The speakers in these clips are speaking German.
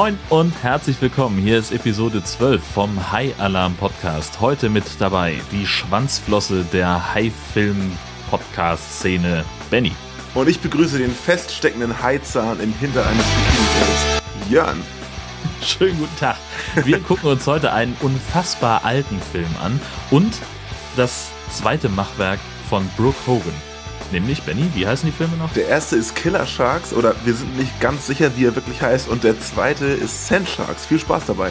Moin und herzlich willkommen. Hier ist Episode 12 vom High Alarm Podcast. Heute mit dabei die Schwanzflosse der High-Film-Podcast-Szene, Benny. Und ich begrüße den feststeckenden Haizahn im Hinter eines Bikini-Fells, Jörn. Schönen guten Tag. Wir gucken uns heute einen unfassbar alten Film an und das zweite Machwerk von Brooke Hogan. Nämlich, Benny, wie heißen die Filme noch? Der erste ist Killer Sharks oder wir sind nicht ganz sicher, wie er wirklich heißt. Und der zweite ist Sand Sharks. Viel Spaß dabei.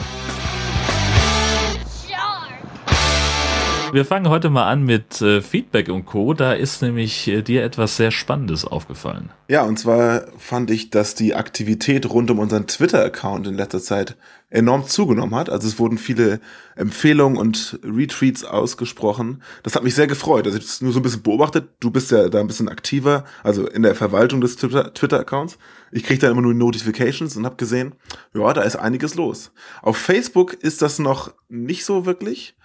Wir fangen heute mal an mit äh, Feedback und Co. Da ist nämlich äh, dir etwas sehr Spannendes aufgefallen. Ja, und zwar fand ich, dass die Aktivität rund um unseren Twitter-Account in letzter Zeit enorm zugenommen hat. Also es wurden viele Empfehlungen und Retweets ausgesprochen. Das hat mich sehr gefreut. Also ich habe es nur so ein bisschen beobachtet. Du bist ja da ein bisschen aktiver, also in der Verwaltung des Twitter-Accounts. Ich kriege da immer nur Notifications und habe gesehen, ja, da ist einiges los. Auf Facebook ist das noch nicht so wirklich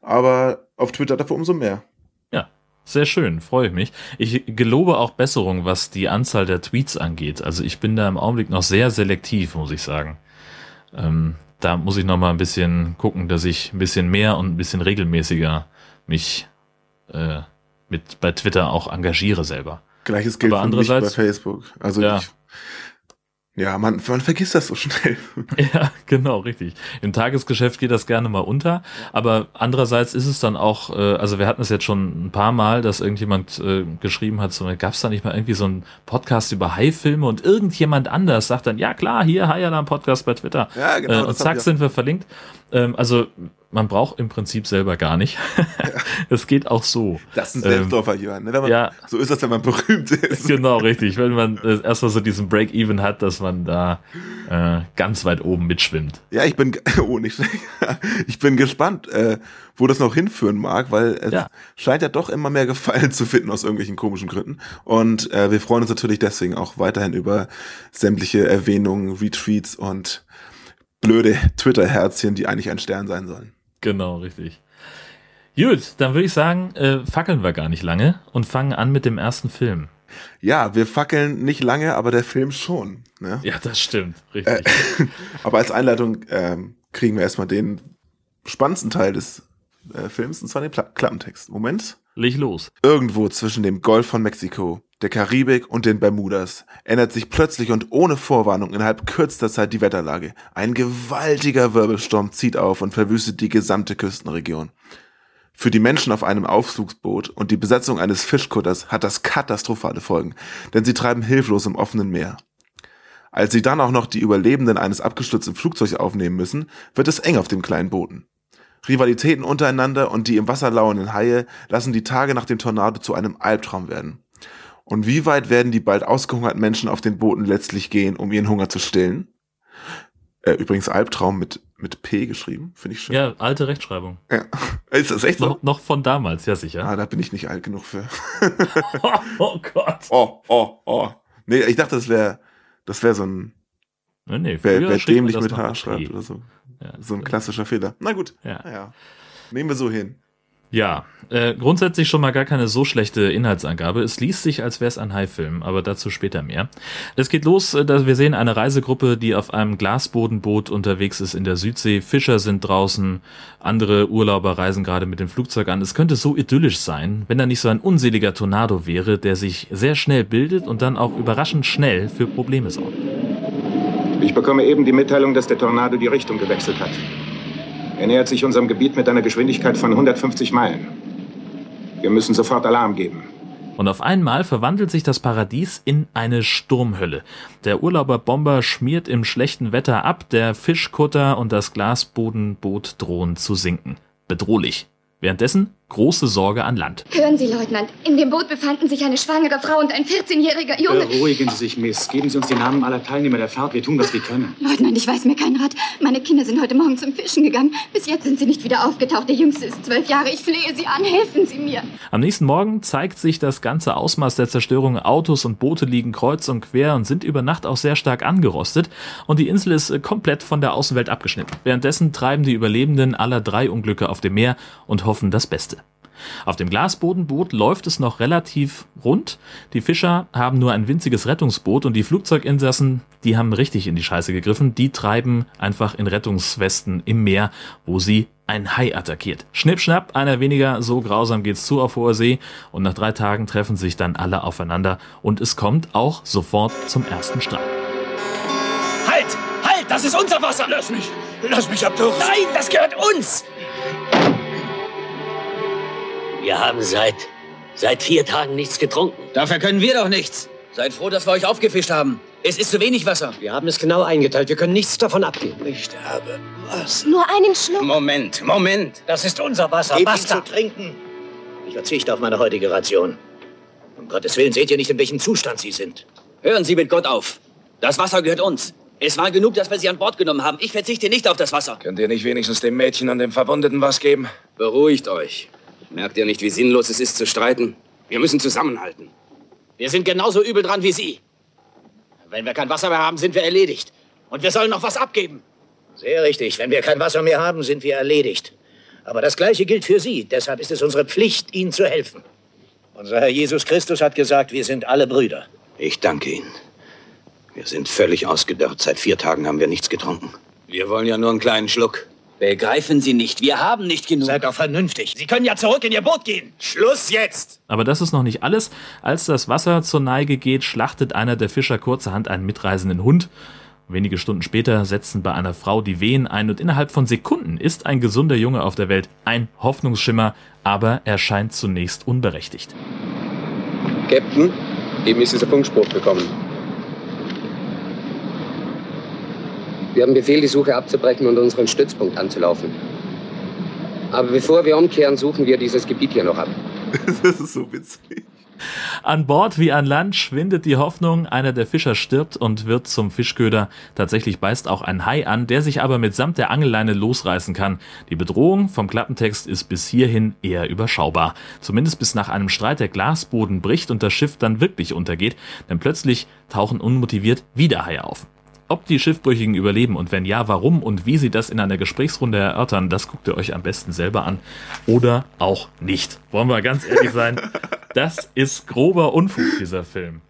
aber auf Twitter dafür umso mehr. Ja, sehr schön, freue ich mich. Ich gelobe auch Besserung, was die Anzahl der Tweets angeht. Also ich bin da im Augenblick noch sehr selektiv, muss ich sagen. Ähm, da muss ich noch mal ein bisschen gucken, dass ich ein bisschen mehr und ein bisschen regelmäßiger mich äh, mit bei Twitter auch engagiere selber. Gleiches gilt Aber andererseits, bei Facebook. Also ja. ich ja, man, man vergisst das so schnell. Ja, genau, richtig. Im Tagesgeschäft geht das gerne mal unter, aber andererseits ist es dann auch, äh, also wir hatten es jetzt schon ein paar Mal, dass irgendjemand äh, geschrieben hat, so gab es da nicht mal irgendwie so einen Podcast über Hai-Filme und irgendjemand anders sagt dann, ja klar, hier Hai Alarm Podcast bei Twitter. Ja, genau. Äh, und zack sind wir verlinkt. Ähm, also man braucht im Prinzip selber gar nicht. Es geht auch so. Das ist ein Selbstläufer, ähm, Johann. Ne? Man, ja, so ist das, wenn man berühmt ist. Genau, richtig. Wenn man äh, erstmal so diesen Break-Even hat, dass man da äh, ganz weit oben mitschwimmt. Ja, ich bin, oh, nicht, ich bin gespannt, äh, wo das noch hinführen mag, weil es ja. scheint ja doch immer mehr Gefallen zu finden aus irgendwelchen komischen Gründen. Und äh, wir freuen uns natürlich deswegen auch weiterhin über sämtliche Erwähnungen, Retweets und blöde Twitter-Herzchen, die eigentlich ein Stern sein sollen. Genau, richtig. Gut, dann würde ich sagen, äh, fackeln wir gar nicht lange und fangen an mit dem ersten Film. Ja, wir fackeln nicht lange, aber der Film schon. Ne? Ja, das stimmt, richtig. Äh, aber als Einleitung äh, kriegen wir erstmal den spannendsten Teil des äh, Films, und zwar den Pla Klappentext. Moment. Leg los. Irgendwo zwischen dem Golf von Mexiko der Karibik und den Bermudas ändert sich plötzlich und ohne Vorwarnung innerhalb kürzester Zeit die Wetterlage. Ein gewaltiger Wirbelsturm zieht auf und verwüstet die gesamte Küstenregion. Für die Menschen auf einem Aufzugsboot und die Besetzung eines Fischkutters hat das katastrophale Folgen, denn sie treiben hilflos im offenen Meer. Als sie dann auch noch die Überlebenden eines abgestürzten Flugzeugs aufnehmen müssen, wird es eng auf dem kleinen Booten. Rivalitäten untereinander und die im Wasser lauernden Haie lassen die Tage nach dem Tornado zu einem Albtraum werden. Und wie weit werden die bald ausgehungerten Menschen auf den Booten letztlich gehen, um ihren Hunger zu stillen? Äh, übrigens Albtraum mit, mit P geschrieben, finde ich schön. Ja, alte Rechtschreibung. Ja. Ist das echt so? Noch, noch von damals, ja sicher. Ah, da bin ich nicht alt genug für. oh, oh Gott. Oh, oh, oh. Nee, ich dachte, das wäre das wäre so ein nee, nee, wer, wer dämlich mit H schreibt oder so. Ja, so ein klassischer Fehler. Na gut. Ja. ja. Nehmen wir so hin. Ja, äh, grundsätzlich schon mal gar keine so schlechte Inhaltsangabe. Es liest sich, als wäre es ein Hai-Film, aber dazu später mehr. Es geht los, äh, dass wir sehen eine Reisegruppe, die auf einem Glasbodenboot unterwegs ist in der Südsee. Fischer sind draußen, andere Urlauber reisen gerade mit dem Flugzeug an. Es könnte so idyllisch sein, wenn da nicht so ein unseliger Tornado wäre, der sich sehr schnell bildet und dann auch überraschend schnell für Probleme sorgt. Ich bekomme eben die Mitteilung, dass der Tornado die Richtung gewechselt hat. Er nähert sich unserem Gebiet mit einer Geschwindigkeit von 150 Meilen. Wir müssen sofort Alarm geben. Und auf einmal verwandelt sich das Paradies in eine Sturmhölle. Der Urlauberbomber schmiert im schlechten Wetter ab, der Fischkutter und das Glasbodenboot drohen zu sinken. Bedrohlich. Währenddessen große Sorge an Land. Hören Sie, Leutnant, in dem Boot befanden sich eine schwangere Frau und ein 14-jähriger Junge. Beruhigen Sie sich, Miss. Geben Sie uns die Namen aller Teilnehmer der Fahrt. Wir tun, was wir können. Leutnant, ich weiß mir keinen Rat. Meine Kinder sind heute Morgen zum Fischen gegangen. Bis jetzt sind sie nicht wieder aufgetaucht. Der Jüngste ist zwölf Jahre. Ich flehe Sie an. Helfen Sie mir. Am nächsten Morgen zeigt sich das ganze Ausmaß der Zerstörung. Autos und Boote liegen kreuz und quer und sind über Nacht auch sehr stark angerostet. Und die Insel ist äh, komplett von der Außenwelt abgeschnitten. Währenddessen treiben die Überlebenden aller drei Unglücke auf dem Meer und hoffen das Beste. Auf dem Glasbodenboot läuft es noch relativ rund. Die Fischer haben nur ein winziges Rettungsboot und die Flugzeuginsassen, die haben richtig in die Scheiße gegriffen. Die treiben einfach in Rettungswesten im Meer, wo sie ein Hai attackiert. Schnipp, schnapp, einer weniger, so grausam geht's zu auf hoher See und nach drei Tagen treffen sich dann alle aufeinander und es kommt auch sofort zum ersten Streit. Halt! Halt! Das ist unser Wasser! Lass mich! Lass mich, Abdurus! Nein, das gehört uns! Wir haben seit, seit vier Tagen nichts getrunken. Dafür können wir doch nichts. Seid froh, dass wir euch aufgefischt haben. Es ist zu wenig Wasser. Wir haben es genau eingeteilt. Wir können nichts davon abgeben. Ich habe was. Nur einen Schluck. Moment, Moment. Das ist unser Wasser. Ihm Basta. zu trinken. Ich verzichte auf meine heutige Ration. Um Gottes Willen seht ihr nicht, in welchem Zustand sie sind. Hören Sie mit Gott auf. Das Wasser gehört uns. Es war genug, dass wir sie an Bord genommen haben. Ich verzichte nicht auf das Wasser. Könnt ihr nicht wenigstens dem Mädchen und dem Verwundeten was geben? Beruhigt euch. Merkt ihr nicht, wie sinnlos es ist zu streiten? Wir müssen zusammenhalten. Wir sind genauso übel dran wie Sie. Wenn wir kein Wasser mehr haben, sind wir erledigt. Und wir sollen noch was abgeben. Sehr richtig. Wenn wir kein Wasser mehr haben, sind wir erledigt. Aber das Gleiche gilt für Sie. Deshalb ist es unsere Pflicht, Ihnen zu helfen. Unser Herr Jesus Christus hat gesagt, wir sind alle Brüder. Ich danke Ihnen. Wir sind völlig ausgedörrt. Seit vier Tagen haben wir nichts getrunken. Wir wollen ja nur einen kleinen Schluck. Begreifen Sie nicht, wir haben nicht genug. Seid doch vernünftig. Sie können ja zurück in Ihr Boot gehen. Schluss jetzt! Aber das ist noch nicht alles. Als das Wasser zur Neige geht, schlachtet einer der Fischer kurzerhand einen mitreisenden Hund. Wenige Stunden später setzen bei einer Frau die Wehen ein und innerhalb von Sekunden ist ein gesunder Junge auf der Welt. Ein Hoffnungsschimmer, aber er scheint zunächst unberechtigt. Captain, eben ist dieser Funkspruch gekommen. Wir haben Befehl, die Suche abzubrechen und unseren Stützpunkt anzulaufen. Aber bevor wir umkehren, suchen wir dieses Gebiet hier noch ab. Das ist so witzig. An Bord wie an Land schwindet die Hoffnung, einer der Fischer stirbt und wird zum Fischköder. Tatsächlich beißt auch ein Hai an, der sich aber mitsamt der Angelleine losreißen kann. Die Bedrohung vom Klappentext ist bis hierhin eher überschaubar. Zumindest bis nach einem Streit der Glasboden bricht und das Schiff dann wirklich untergeht, denn plötzlich tauchen unmotiviert wieder Haie auf. Ob die Schiffbrüchigen überleben und wenn ja, warum und wie sie das in einer Gesprächsrunde erörtern, das guckt ihr euch am besten selber an. Oder auch nicht. Wollen wir ganz ehrlich sein, das ist grober Unfug, dieser Film.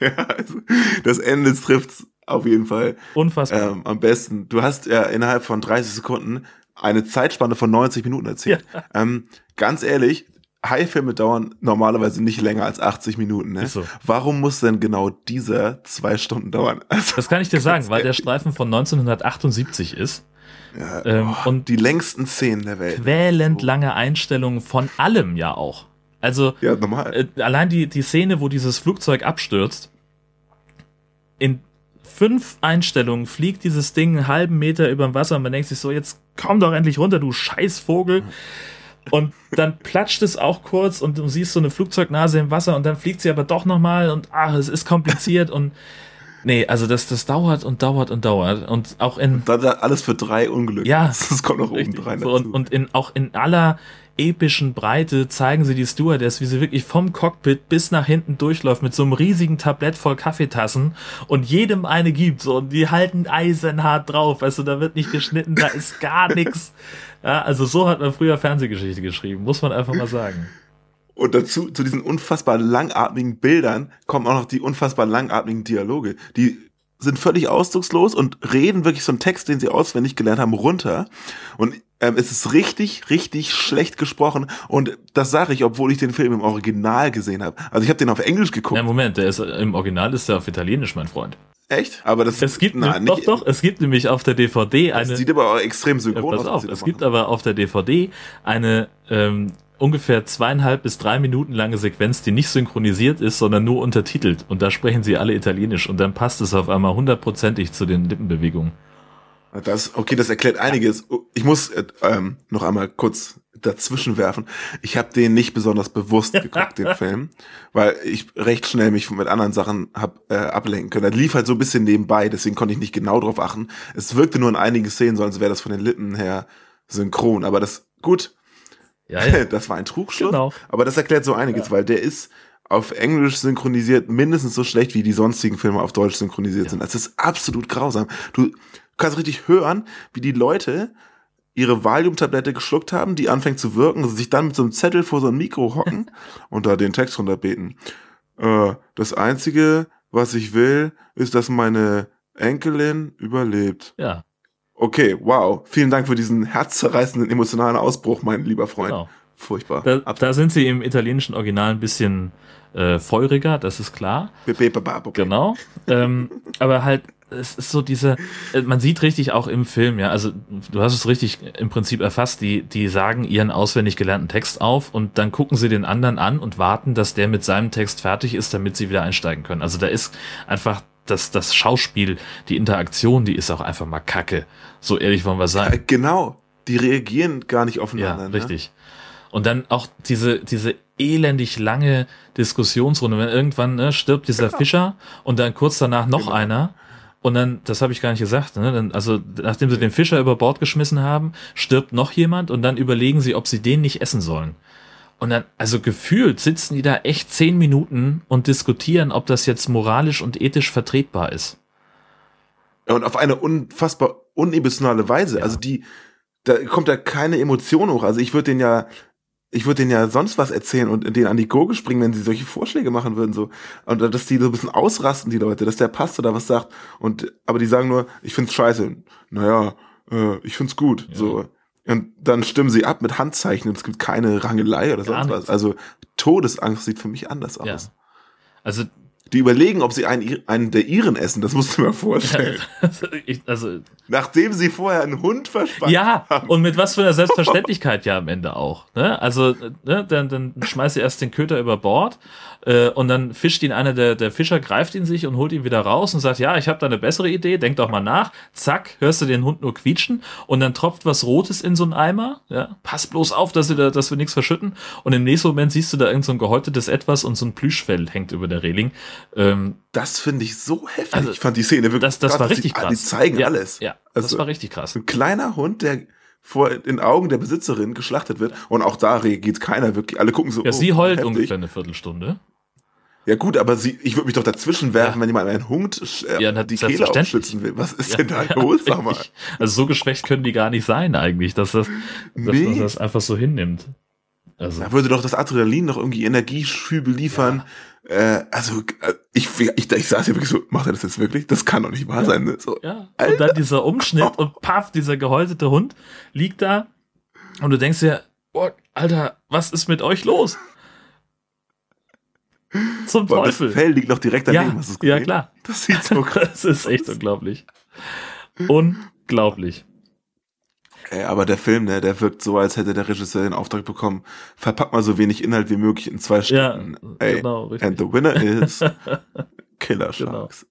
Ja, also das Ende trifft's auf jeden Fall Unfassbar. ähm, am besten. Du hast ja innerhalb von 30 Sekunden eine Zeitspanne von 90 Minuten erzählt. Ähm, ganz ehrlich, High-Filme dauern normalerweise nicht länger als 80 Minuten. Ne? So. Warum muss denn genau dieser zwei Stunden dauern? Also, Das kann ich dir sagen, weil der. Streifen von 1978 ist. ja, Ähm, oh, und die längsten Szenen der Welt. quälend lange Einstellungen von allem ja auch. Also Ja, normal. äh, allein die, die Szene, wo dieses Flugzeug abstürzt, in fünf Einstellungen fliegt dieses Ding einen halben Meter über dem Wasser und man denkt sich so, jetzt komm doch endlich runter, du Scheißvogel. Und dann platscht es auch kurz und du siehst so eine Flugzeugnase im Wasser und dann fliegt sie aber doch nochmal und ach, es ist kompliziert und nee, also das, das dauert und dauert und dauert und auch in Da, da alles für drei Unglück. Ja, das kommt noch oben rein. So, und, und in, auch in aller epischen Breite zeigen sie die Stewardess, wie sie wirklich vom Cockpit bis nach hinten durchläuft mit so einem riesigen Tablett voll Kaffeetassen und jedem eine gibt. So, und die halten eisenhart drauf. Weißt du, da wird nicht geschnitten, da ist gar nichts. Ja, also so hat man früher Fernsehgeschichte geschrieben, muss man einfach mal sagen. Und dazu, zu diesen unfassbar langatmigen Bildern kommen auch noch die unfassbar langatmigen Dialoge. Die sind völlig ausdruckslos und reden wirklich so einen Text, den sie auswendig gelernt haben, runter. Und ähm, es ist richtig, richtig schlecht gesprochen. Und das sage ich, obwohl ich den Film im Original gesehen habe. Also ich habe den auf Englisch geguckt. Na, Moment, der ist, im Original ist der auf Italienisch, mein Freund. Echt? Aber das Es gibt, na, doch, nicht, doch, es gibt nämlich auf der DVD Das eine. sieht aber auch extrem Ja, synchron pass aus. auf, es gibt machen. aber auf der DVD eine ähm, ungefähr zweieinhalb bis drei Minuten lange Sequenz, die nicht synchronisiert ist, sondern nur untertitelt. Und da sprechen sie alle Italienisch und dann passt es auf einmal hundertprozentig zu den Lippenbewegungen. Das, okay, das erklärt einiges. Ich muss äh, ähm, noch einmal kurz dazwischen werfen. Ich habe den nicht besonders bewusst geguckt, den Film, weil ich recht schnell mich mit anderen Sachen hab äh, ablenken können. Er lief halt so ein bisschen nebenbei, deswegen konnte ich nicht genau drauf achten. Es wirkte nur in einigen Szenen so, als wäre das von den Lippen her synchron. Aber das, gut, Ja, ja. das war ein Trugschluss. Genau. Aber das erklärt so einiges, weil der ist auf Englisch synchronisiert mindestens so schlecht, wie die sonstigen Filme auf Deutsch synchronisiert sind. Das ist absolut grausam. Du kannst richtig hören, wie die Leute ihre Valium-Tablette geschluckt haben, die anfängt zu wirken, sich dann mit so einem Zettel vor so ein Mikro hocken und da den Text runterbeten. Äh, das Einzige, was ich will, ist, dass meine Enkelin überlebt. Ja. Okay, wow. Vielen Dank für diesen herzzerreißenden emotionalen Ausbruch, mein lieber Freund. Genau. Furchtbar. Da, da sind sie im italienischen Original ein bisschen äh, feuriger, das ist klar. Genau. Ähm, aber halt, es ist so diese, äh, man sieht richtig auch im Film, ja, also du hast es richtig im Prinzip erfasst, die, die sagen ihren auswendig gelernten Text auf und dann gucken sie den anderen an und warten, dass der mit seinem Text fertig ist, damit sie wieder einsteigen können. Also da ist einfach das, das Schauspiel, die Interaktion, die ist auch einfach mal kacke. So ehrlich wollen wir sein. Ja, genau. Die reagieren gar nicht aufeinander. Ja, richtig. Und dann auch diese, diese elendig lange Diskussionsrunde, wenn irgendwann ne, stirbt dieser Genau. Fischer und dann kurz danach noch Genau. einer. Und dann, das habe ich gar nicht gesagt, ne? Dann, also nachdem sie den Fischer über Bord geschmissen haben, stirbt noch jemand und dann überlegen sie, ob sie den nicht essen sollen. Und dann, also gefühlt sitzen die da echt zehn Minuten und diskutieren, ob das jetzt moralisch und ethisch vertretbar ist. Ja, und auf eine unfassbar unemotionale Weise. Ja. Also die, da kommt da keine Emotion hoch. Also ich würde den ja, ich würde denen ja sonst was erzählen und denen an die Gurgel springen, wenn sie solche Vorschläge machen würden, so. Und dass die so ein bisschen ausrasten, die Leute, dass der Pastor da was sagt. Und, aber die sagen nur, ich find's scheiße. Naja, äh, ich find's gut, Ja. so. Und dann stimmen sie ab mit Handzeichen und es gibt keine Rangelei oder Gar sonst was. nichts. Also Todesangst sieht für mich anders aus. Ja. Also, Die überlegen, ob sie einen, einen der ihren essen, das musst du mir vorstellen. ich, also Nachdem sie vorher einen Hund verspannt Ja, haben. und mit was für einer Selbstverständlichkeit ja am Ende auch. Ne? Also, ne, dann, dann schmeißt ihr erst den Köter über Bord äh, und dann fischt ihn einer der, der Fischer, greift ihn sich und holt ihn wieder raus und sagt, ja, ich habe da eine bessere Idee, denk doch mal nach. Zack, hörst du den Hund nur quietschen und dann tropft was Rotes in so einen Eimer. Ja? Pass bloß auf, dass, wir da, dass wir nichts verschütten. Und im nächsten Moment siehst du da irgend so ein gehäutetes Etwas und so ein Plüschfell hängt über der Reling. Ähm, Das finde ich so heftig. Also, ich fand die Szene wirklich das das krass, war richtig die, krass. Die zeigen ja, alles. Ja, das Also- war richtig krass. Ein kleiner Hund, der vor den Augen der Besitzerin geschlachtet wird. Und auch da reagiert keiner wirklich. Alle gucken so. Ja, oh, sie heult heftig. ungefähr eine Viertelstunde. Ja gut, aber sie, ich würde mich doch dazwischen werfen, Ja. wenn jemand einen Hund äh, Ja, na, die Kehle aufschlitzen will. Was ist Ja, denn da ja, los, sag mal? richtig. Also so geschwächt können die gar nicht sein eigentlich, dass, das, dass Nee. man das einfach so hinnimmt. Also, Da würde doch das Adrenalin noch irgendwie Energieschübe liefern. Äh, also äh, ich, ich, ich saß hier wirklich so, macht er das jetzt wirklich? Das kann doch nicht wahr sein. Ne? So, ja. Und dann dieser Umschnitt und paff, dieser gehäutete Hund liegt da und du denkst dir, boah, Alter, was ist mit euch los? Zum boah, das Teufel. Fell liegt noch direkt daneben. Ja, Hast du's gesehen? ja, klar. Das sieht so krass Das ist echt unglaublich. Unglaublich. Ey, aber der Film, ne, der wirkt so, als hätte der Regisseur den Auftrag bekommen, verpack mal so wenig Inhalt wie möglich in zwei Ja, Stunden. Ey, genau, richtig. and the winner is Killer Genau. Sharks.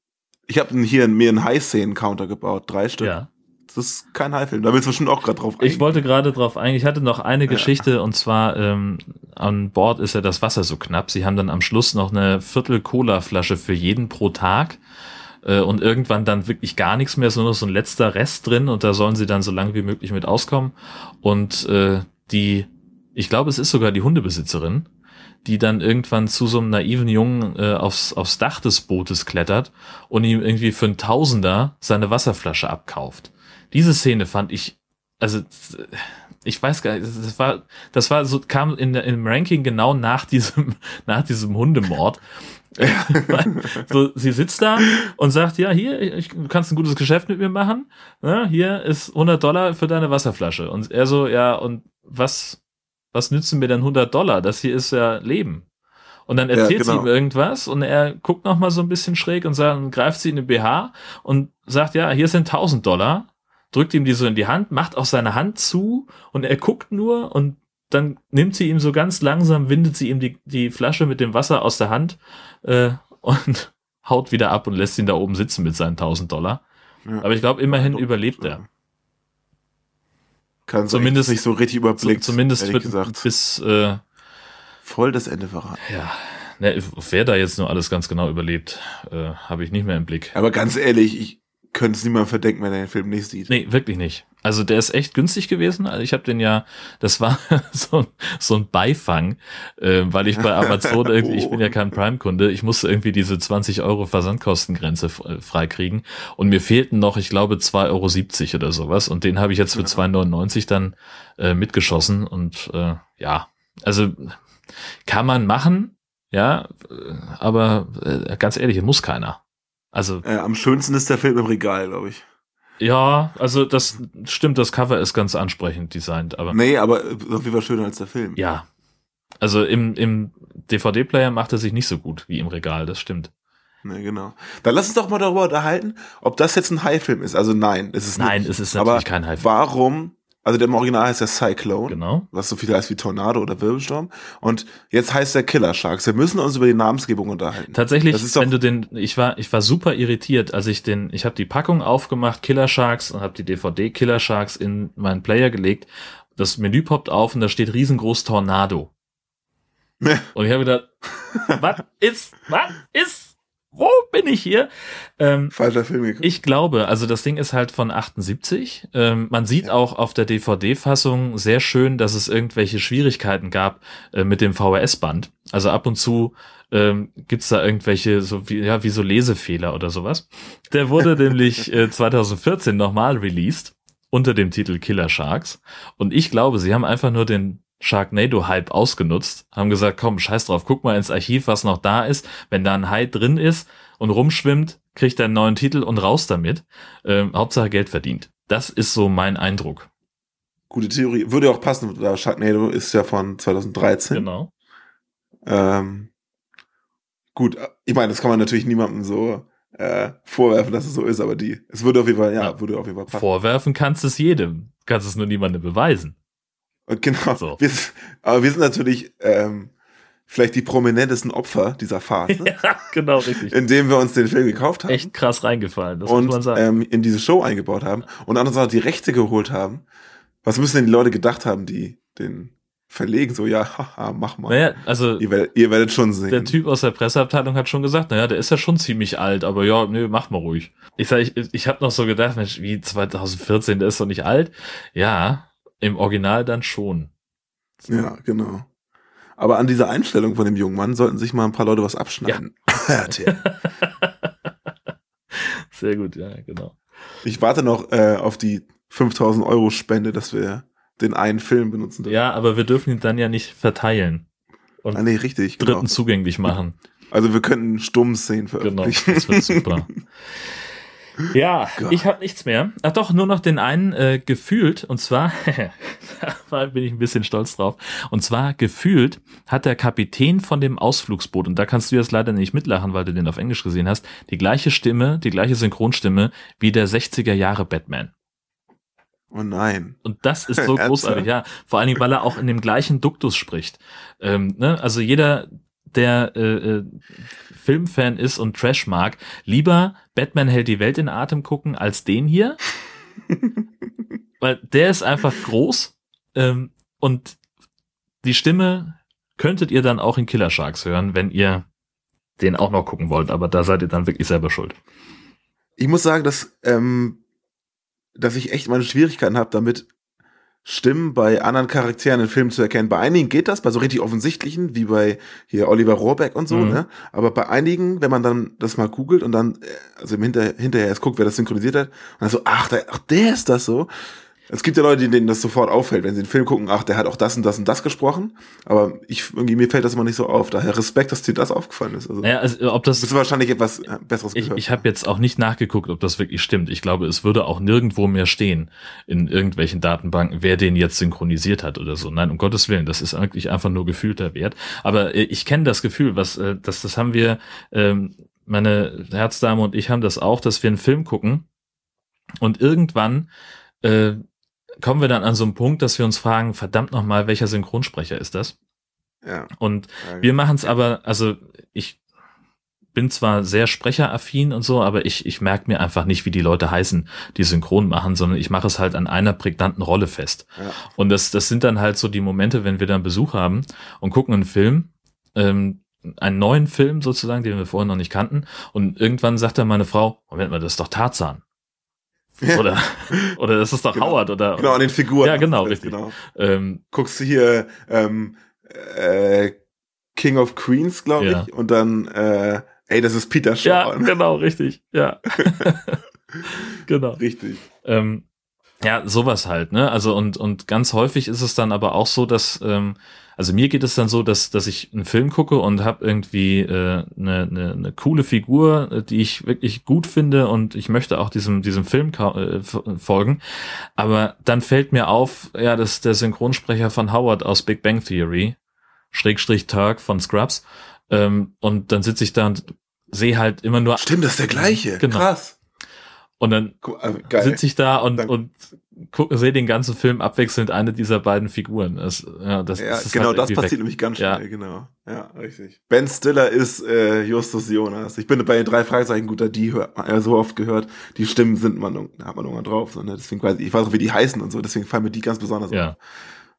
Ich habe hier mir einen High-Szenen-Counter gebaut, drei Stück. Ja. Das ist kein High-Film. Da willst du bestimmt auch gerade drauf Ich wollte gerade drauf eingehen. Ich hatte noch eine Geschichte und zwar ähm, an Bord ist ja das Wasser so knapp. Sie haben dann am Schluss noch eine Viertel Cola-Flasche für jeden pro Tag äh, und irgendwann dann wirklich gar nichts mehr, sondern so ein letzter Rest drin und da sollen sie dann so lange wie möglich mit auskommen. Und äh, die, ich glaube, es ist sogar die Hundebesitzerin, die dann irgendwann zu so einem naiven Jungen äh, aufs, aufs Dach des Bootes klettert und ihm irgendwie für einen Tausender seine Wasserflasche abkauft. Diese Szene fand ich, also ich weiß gar nicht, das war, das war so, kam in im Ranking genau nach diesem, nach diesem Hundemord. so, sie sitzt da und sagt, ja, hier, ich, du kannst ein gutes Geschäft mit mir machen. Ne? Hier ist 100 Dollar für deine Wasserflasche. Und er so, ja, und was, was nützen mir denn 100 Dollar? Das hier ist ja Leben. Und dann Ja, erzählt sie genau. ihm irgendwas und er guckt noch mal so ein bisschen schräg und sagt, und greift sie in den BH und sagt, ja, hier sind 1000 Dollar, drückt ihm die so in die Hand, macht auch seine Hand zu und er guckt nur und dann nimmt sie ihm so ganz langsam, windet sie ihm die, die Flasche mit dem Wasser aus der Hand äh, und haut wieder ab und lässt ihn da oben sitzen mit seinen 1000 Dollar. Ja. Aber ich glaube, immerhin überlebt er. Kann Zumindest- nicht so richtig So, überblickt. zumindest wird gesagt. bis, äh, Voll das Ende verraten. ja, ne, wer da jetzt nur alles ganz genau überlebt, äh, habe ich nicht mehr im Blick. Aber ganz ehrlich, ich, könnte es niemand verdenken, wenn er den Film nicht sieht. Nee, wirklich nicht. Also der ist echt günstig gewesen. Also ich habe den ja, das war so, so ein Beifang, äh, weil ich bei Amazon irgendwie, ich bin ja kein Prime-Kunde, ich musste irgendwie diese 20 Euro Versandkostengrenze äh, freikriegen und mir fehlten noch, ich glaube, 2,70 Euro oder sowas und den habe ich jetzt für 2,99 dann äh, mitgeschossen und äh, ja, also kann man machen, ja, äh, aber äh, ganz ehrlich, muss keiner. Also äh, am schönsten ist der Film im Regal, glaube ich. Ja, also das stimmt, das Cover ist ganz ansprechend designt, aber. Nee, aber auf jeden Fall schöner als der Film. Ja. Also im, im DVD-Player macht er sich nicht so gut wie im Regal, das stimmt. Nee, genau. Dann lass uns doch mal darüber unterhalten, ob das jetzt ein High-Film ist. Also nein, es ist nein, nicht. es ist natürlich aber kein High-Film. Warum also der im Original heißt der Cyclone, Genau. was so viel heißt wie Tornado oder Wirbelsturm. Und jetzt heißt der Killer Sharks. Wir müssen uns über die Namensgebung unterhalten. Tatsächlich, Das ist doch- wenn du den, ich war, ich war super irritiert, als ich den, ich habe die Packung aufgemacht, Killer Sharks, und habe die DVD Killer Sharks in meinen Player gelegt. Das Menü poppt auf und da steht riesengroß Tornado. Und ich habe gedacht, was ist, was ist, wo bin ich hier? Ähm, Falscher Film geguckt. ich glaube, also das Ding ist halt von 78. Ähm, man sieht auch auf der DVD-Fassung sehr schön, dass es irgendwelche Schwierigkeiten gab äh, mit dem VHS-Band. Also ab und zu ähm, gibt's da irgendwelche, so wie, ja, wie so Lesefehler oder sowas. Der wurde nämlich äh, 2014 nochmal released unter dem Titel Killer Sharks. Und ich glaube, sie haben einfach nur den Sharknado-Hype ausgenutzt, haben gesagt, komm, scheiß drauf, guck mal ins Archiv, was noch da ist. Wenn da ein Hai drin ist und rumschwimmt, kriegt er einen neuen Titel und raus damit. Ähm, Hauptsache Geld verdient. Das ist so mein Eindruck. Gute Theorie. Würde auch passen, weil Sharknado ist ja von 2013. Genau. Ähm, gut, ich meine, das kann man natürlich niemandem so äh, vorwerfen, dass es so ist, aber die, es würde auf jeden Fall, ja, Ja. würde auf jeden Fall passen. Vorwerfen kannst es jedem. Kannst es nur niemandem beweisen. Und genau. So. Wir, aber wir sind natürlich ähm, vielleicht die prominentesten Opfer dieser Phase, ja, genau, richtig. indem wir uns den Film gekauft haben. Echt krass reingefallen, das muss und man sagen. ähm, in diese Show eingebaut haben und andererseits auch die Rechte geholt haben. Was müssen denn die Leute gedacht haben, die den verlegen? So, ja, haha, mach mal. naja, also Ihr, werdet, ihr werdet schon sehen. der Typ aus der Presseabteilung hat schon gesagt, naja, der ist ja schon ziemlich alt, aber ja, nö, mach mal ruhig. Ich sag, ich, ich habe noch so gedacht, Mensch, wie 2014, der ist doch nicht alt. Ja, im Original dann schon. Ja, genau. Aber an dieser Einstellung von dem jungen Mann sollten sich mal ein paar Leute was abschneiden. Tja. Sehr gut, ja, genau. ich warte noch äh, auf die 5000 Euro Spende, dass wir den einen Film benutzen dürfen. Ja, aber wir dürfen ihn dann ja nicht verteilen. Und Ah, nee, richtig. Genau. Dritten zugänglich machen. Also wir könnten Stummszenen Genau, veröffentlichen. das wird super. Ja, Gott. ich habe nichts mehr. Ach doch, nur noch den einen äh, gefühlt. Und zwar, da bin ich ein bisschen stolz drauf. Und zwar gefühlt hat der Kapitän von dem Ausflugsboot, und da kannst du jetzt leider nicht mitlachen, weil du den auf Englisch gesehen hast, die gleiche Stimme, die gleiche Synchronstimme wie der 60er Jahre Batman. Oh nein. Und das ist so großartig, ja. Vor allen Dingen, weil er auch in dem gleichen Duktus spricht. Ähm, ne? Also jeder, der äh, äh, Filmfan ist und Trash mag, lieber Batman hält die Welt in Atem gucken als den hier. weil der ist einfach groß ähm, und die Stimme könntet ihr dann auch in Killer Sharks hören, wenn ihr den auch noch gucken wollt, aber da seid ihr dann wirklich selber schuld. Ich muss sagen, dass, ähm, dass ich echt meine Schwierigkeiten habe, damit Stimmen bei anderen Charakteren in Filmen zu erkennen. Bei einigen geht das, bei so richtig offensichtlichen, wie bei hier Oliver Rohrbeck und so, Mhm. ne? Aber bei einigen, wenn man dann das mal googelt und dann, äh, also im Hinter, hinterher erst guckt, wer das synchronisiert hat, und dann so, ach, der, ach, der ist das so. Es gibt ja Leute, denen das sofort auffällt, wenn sie einen Film gucken, ach, der hat auch das und das und das gesprochen. Aber ich, irgendwie, mir fällt das immer nicht so auf. Daher Respekt, dass dir das aufgefallen ist. Also, Naja, also, ob das bist du wahrscheinlich etwas äh, Besseres Ich, gehört. ich habe jetzt auch nicht nachgeguckt, ob das wirklich stimmt. Ich glaube, es würde auch nirgendwo mehr stehen in irgendwelchen Datenbanken, wer den jetzt synchronisiert hat oder so. Nein, um Gottes Willen, das ist eigentlich einfach nur gefühlter Wert. Aber äh, ich kenne das Gefühl, was äh, das, das haben wir, ähm, meine Herzdame und ich haben das auch, dass wir einen Film gucken und irgendwann äh, kommen wir dann an so einen Punkt, dass wir uns fragen, verdammt nochmal, welcher Synchronsprecher ist das? ja. Und wir machen es aber, also ich bin zwar sehr sprecheraffin und so, aber ich, ich merke mir einfach nicht, wie die Leute heißen, die synchron machen, sondern ich mache es halt an einer prägnanten Rolle fest. Ja. Und das, das sind dann halt so die Momente, wenn wir dann Besuch haben und gucken einen Film, ähm, einen neuen Film sozusagen, den wir vorher noch nicht kannten. Und irgendwann sagt dann meine Frau, Moment mal, das ist doch Tarzan. Oder, oder das ist doch Genau. Howard oder. Genau, an den Figuren. Ja, genau, Das, richtig. Genau. Ähm, Guckst du hier ähm, äh, King of Queens, glaube Ja. ich, und dann, äh, ey, das ist Peter Shaw. ja, genau, richtig. Ja. genau. Richtig. Ähm, ja, sowas halt, ne? Also und und ganz häufig ist es dann aber auch so, dass ähm, also mir geht es dann so, dass dass ich einen Film gucke und habe irgendwie äh, eine ne, ne coole Figur, äh, die ich wirklich gut finde und ich möchte auch diesem diesem Film äh, folgen, aber dann fällt mir auf, ja, das ist der Synchronsprecher von Howard aus Big Bang Theory, Schrägstrich Turk von Scrubs, ähm, und dann sitze ich da und sehe halt immer nur Stimmt, das ist der gleiche. Genau. Krass. Und dann äh, Geil. sitze ich da und, und gucke, sehe den ganzen Film abwechselnd eine dieser beiden Figuren. Das, ja, das, ja, das genau, halt das irgendwie passiert weg. nämlich ganz Ja. schnell, genau. Ja, richtig. Ben Stiller ist äh, Justus Jonas. Ich bin bei den drei Fragezeichen guter, die hört man ja so oft gehört. Die Stimmen sind man, da hat man irgendwann drauf. So, ne? Deswegen weiß ich, ich weiß auch, wie die heißen und so, deswegen fallen mir die ganz besonders Ja. auf.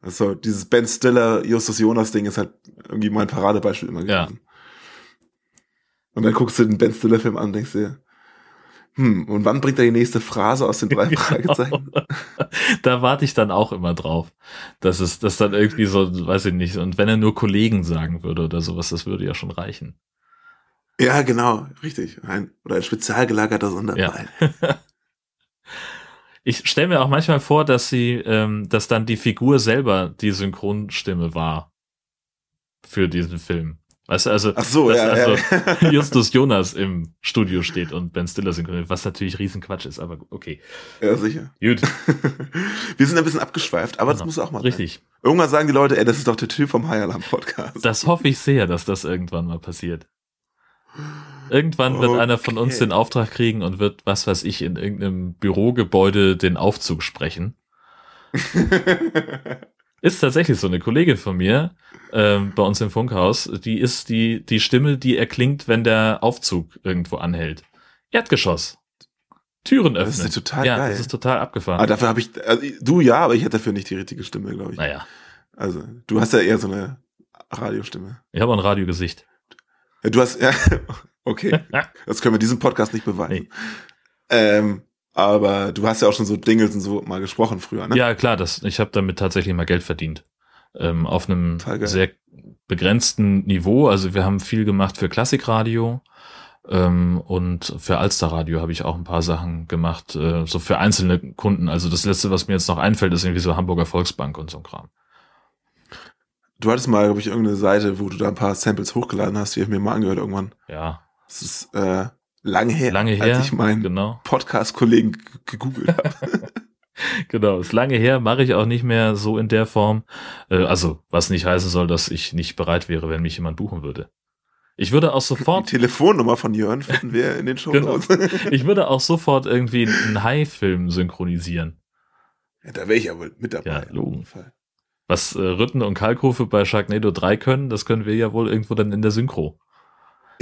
Also dieses Ben Stiller, Justus Jonas Ding ist halt irgendwie mein Paradebeispiel immer Ja. gewesen. Und dann guckst du den Ben Stiller Film an und denkst dir, hm, und wann bringt er die nächste Phrase aus den drei Fragezeichen? Genau. da warte ich dann auch immer drauf. Das ist das dann irgendwie so, weiß ich nicht. Und wenn er nur Kollegen sagen würde oder sowas, das würde ja schon reichen. Ja, genau, richtig. Ein, oder ein spezial gelagerter Sonderfall. Ich stelle mir auch manchmal vor, dass sie, ähm, dass dann die Figur selber die Synchronstimme war für diesen Film. Weißt du, also, Ach so, dass ja, also ja. Justus Jonas im Studio steht und Ben Stiller synchronisiert, was natürlich Riesenquatsch ist, aber okay. Ja, sicher. Gut. Wir sind ein bisschen abgeschweift, aber das Genau. muss auch mal sein. Richtig. Irgendwann sagen die Leute, ey, das ist doch der Typ vom High Alarm Podcast. Das hoffe ich sehr, dass das irgendwann mal passiert. Irgendwann wird Okay. einer von uns den Auftrag kriegen und wird, was weiß ich, in irgendeinem Bürogebäude den Aufzug sprechen. Ist tatsächlich so eine Kollegin von mir ähm, bei uns im Funkhaus, die ist die, die Stimme, die erklingt, wenn der Aufzug irgendwo anhält. Erdgeschoss. Türen öffnen. Das ist ja total ja, geil. das ist total abgefahren. Aber dafür habe ich, also, du ja, aber ich hätte dafür nicht die richtige Stimme, glaube ich. naja, Also, du hast ja eher so eine Radiostimme. ich habe ein Radiogesicht. Ja, du hast, ja, okay. Das können wir in diesem Podcast nicht beweisen. Nee. Ähm, aber du hast ja auch schon so Dingels und so mal gesprochen früher, ne? Ja, klar, das, ich habe damit tatsächlich mal Geld verdient. Ähm, auf einem sehr begrenzten Niveau. Also wir haben viel gemacht für Klassikradio ähm, und für Alsterradio habe ich auch ein paar Sachen gemacht, äh, so für einzelne Kunden. Also das letzte, was mir jetzt noch einfällt, ist irgendwie so Hamburger Volksbank und so ein Kram. Du hattest mal, glaube ich, irgendeine Seite, wo du da ein paar Samples hochgeladen hast, die habe ich mir mal angehört irgendwann. Ja, Das ist äh, lange her, lange her. als ich meinen genau, Podcast-Kollegen gegoogelt habe. genau, ist lange her, mache ich auch nicht mehr so in der Form. Äh, also was nicht heißen soll, dass ich nicht bereit wäre, wenn mich jemand buchen würde. Ich würde auch Die sofort Telefonnummer von Jörn finden wir in den Show Genau. Ich würde auch sofort irgendwie einen Hai-Film synchronisieren. ja, da wäre ich ja wohl mit dabei. Ja, Logen. Was äh, Rütten und Kalkofe bei Sharknado 3 können, das können wir ja wohl irgendwo dann in der Synchro.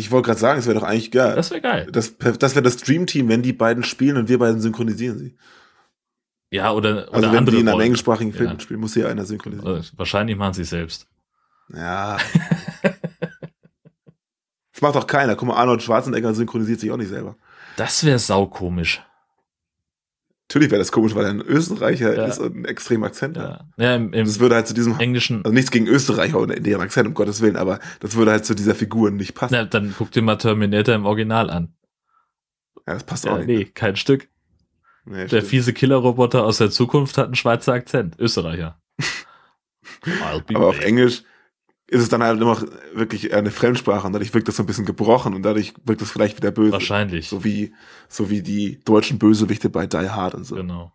Ich wollte gerade sagen, es wäre doch eigentlich geil. Das wäre geil. Das, das wäre das Dream-Team, wenn die beiden spielen und wir beiden synchronisieren sie. Ja, oder, oder Also wenn andere die in einem englischsprachigen Film Ja. mitspielen, muss hier einer synchronisieren. Äh, Wahrscheinlich machen sie es selbst. Ja. das macht doch keiner. Guck mal, Arnold Schwarzenegger synchronisiert sich auch nicht selber. Das wäre saukomisch. Natürlich wäre das komisch, weil er ein Österreicher Ja. ist und einen extremen Akzent hat. Ja, ja im, im Das würde halt zu diesem, Englischen. also nichts gegen Österreicher und deren Akzent, um Gottes Willen, aber das würde halt zu dieser Figur nicht passen. Na, dann guck dir mal Terminator im Original an. Ja, das passt auch Ja, nicht. nee, kein Stück. Nee, Der stimmt. fiese Killerroboter aus der Zukunft hat einen Schweizer Akzent. Österreicher. Aber auf. Englisch ist es dann halt immer wirklich eine Fremdsprache und dadurch wirkt das so ein bisschen gebrochen und dadurch wirkt es vielleicht wieder böse. Wahrscheinlich. So wie, so wie die deutschen Bösewichte bei Die Hard und so. Genau.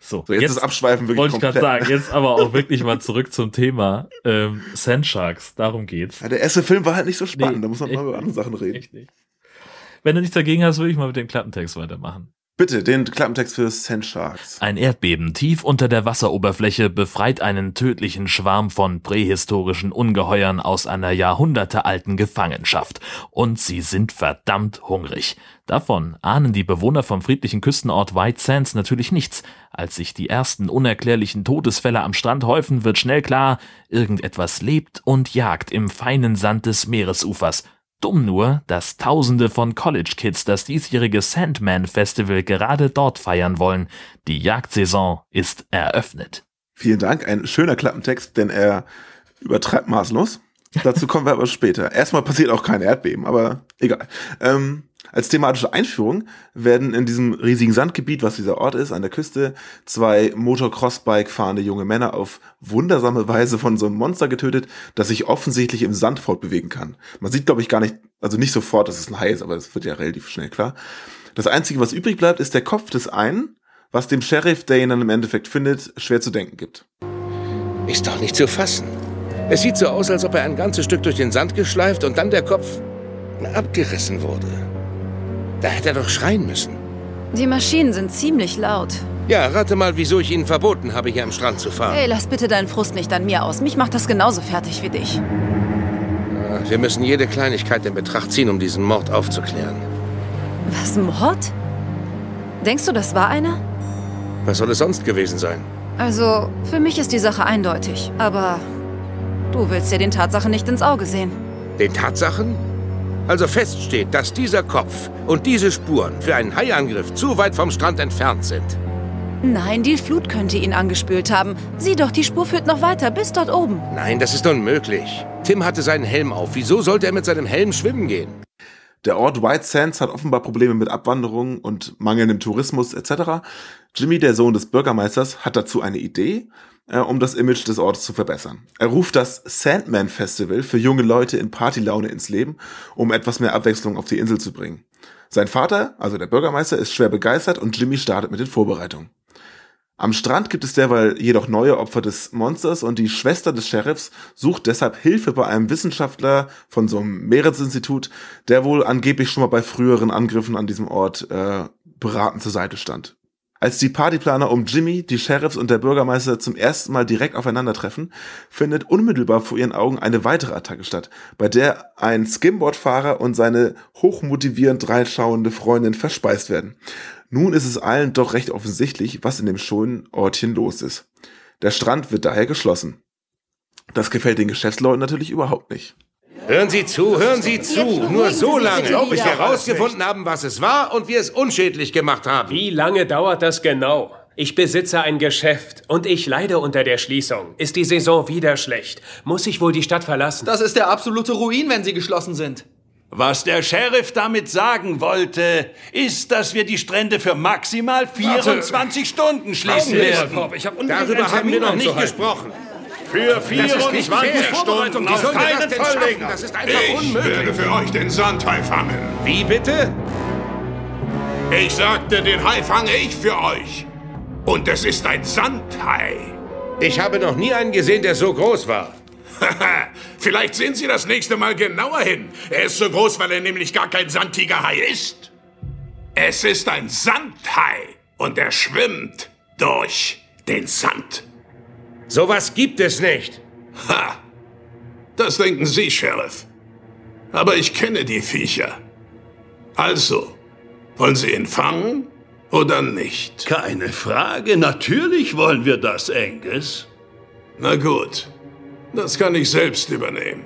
So, So, jetzt, ist Abschweifen wirklich wollte ich gerade sagen, jetzt aber auch wirklich mal zurück zum Thema ähm, Sandsharks, darum geht's. Ja, der erste Film war halt nicht so spannend, Nee, da muss man mal über andere Sachen reden. Wenn du nichts dagegen hast, würde ich mal mit dem Klappentext weitermachen. Bitte, den Klappentext für Sand Sharks. Ein Erdbeben tief unter der Wasseroberfläche befreit einen tödlichen Schwarm von prähistorischen Ungeheuern aus einer jahrhundertealten Gefangenschaft. Und sie sind verdammt hungrig. Davon ahnen die Bewohner vom friedlichen Küstenort White Sands natürlich nichts. Als sich die ersten unerklärlichen Todesfälle am Strand häufen, wird schnell klar, irgendetwas lebt und jagt im feinen Sand des Meeresufers. Dumm nur, dass Tausende von College Kids das diesjährige Sandman Festival gerade dort feiern wollen. Die Jagdsaison ist eröffnet. Vielen Dank, ein schöner Klappentext, denn er übertreibt maßlos. Dazu kommen wir aber später. Erstmal passiert auch kein Erdbeben, aber egal. Ähm, als thematische Einführung werden in diesem riesigen Sandgebiet, was dieser Ort ist, an der Küste, zwei Motocrossbike fahrende junge Männer auf wundersame Weise von so einem Monster getötet, das sich offensichtlich im Sand fortbewegen kann. Man sieht, glaube ich, gar nicht, also nicht sofort, dass es ein Hai ist, aber das wird ja relativ schnell klar. Das Einzige, was übrig bleibt, ist der Kopf des einen, was dem Sheriff, der ihn dann im Endeffekt findet, schwer zu denken gibt. Ist doch nicht zu fassen. Es sieht so aus, als ob er ein ganzes Stück durch den Sand geschleift und dann der Kopf abgerissen wurde. Da hätte er doch schreien müssen. Die Maschinen sind ziemlich laut. Ja, rate mal, wieso ich Ihnen verboten habe, hier am Strand zu fahren. Hey, lass bitte deinen Frust nicht an mir aus. Mich macht das genauso fertig wie dich. Wir müssen jede Kleinigkeit in Betracht ziehen, um diesen Mord aufzuklären. Was, Mord? Denkst du, das war einer? Was soll es sonst gewesen sein? Also, für mich ist die Sache eindeutig. Aber du willst ja den Tatsachen nicht ins Auge sehen. Den Tatsachen? Also fest steht, dass dieser Kopf und diese Spuren für einen Haiangriff zu weit vom Strand entfernt sind. Nein, die Flut könnte ihn angespült haben. Sieh doch, die Spur führt noch weiter, bis dort oben. Nein, das ist unmöglich. Tim hatte seinen Helm auf. Wieso sollte er mit seinem Helm schwimmen gehen? Der Ort White Sands hat offenbar Probleme mit Abwanderung und mangelndem Tourismus etc. Jimmy, der Sohn des Bürgermeisters, hat dazu eine Idee, um das Image des Ortes zu verbessern. Er ruft das Sandman Festival für junge Leute in Partylaune ins Leben, um etwas mehr Abwechslung auf die Insel zu bringen. Sein Vater, also der Bürgermeister, ist schwer begeistert und Jimmy startet mit den Vorbereitungen. Am Strand gibt es derweil jedoch neue Opfer des Monsters und die Schwester des Sheriffs sucht deshalb Hilfe bei einem Wissenschaftler von so einem Meeresinstitut, der wohl angeblich schon mal bei früheren Angriffen an diesem Ort äh, beratend zur Seite stand. Als die Partyplaner um Jimmy, die Sheriffs und der Bürgermeister zum ersten Mal direkt aufeinandertreffen, findet unmittelbar vor ihren Augen eine weitere Attacke statt, bei der ein Skimboardfahrer und seine hochmotivierend reinschauende Freundin verspeist werden. Nun ist es allen doch recht offensichtlich, was in dem schönen Ortchen los ist. Der Strand wird daher geschlossen. Das gefällt den Geschäftsleuten natürlich überhaupt nicht. Hören Sie zu, hören Sie zu. Nur so lange, bis wir herausgefunden haben, was es war und wir es unschädlich gemacht haben. Wie lange dauert das genau? Ich besitze ein Geschäft und ich leide unter der Schließung. Ist die Saison wieder schlecht? Muss ich wohl die Stadt verlassen? Das ist der absolute Ruin, wenn sie geschlossen sind. Was der Sheriff damit sagen wollte, ist, dass wir die Strände für maximal 24 Warte. Stunden schließen werden. Darüber haben wir noch nicht gesprochen. Für 24 Stunden auf keinen Fall länger. Das ist einfach ich unmöglich. werde für euch den Sandhai fangen. Wie bitte? Ich sagte, den Hai fange ich für euch. Und es ist ein Sandhai. Ich habe noch nie einen gesehen, der so groß war. Vielleicht sehen Sie das nächste Mal genauer hin. Er ist so groß, weil er nämlich gar kein Sandtigerhai ist. Es ist ein Sandhai und er schwimmt durch den Sand. Sowas gibt es nicht. Ha! Das denken Sie, Sheriff. Aber ich kenne die Viecher. Also, wollen Sie ihn fangen oder nicht? Keine Frage, natürlich wollen wir das, Angus. Na gut, das kann ich selbst übernehmen.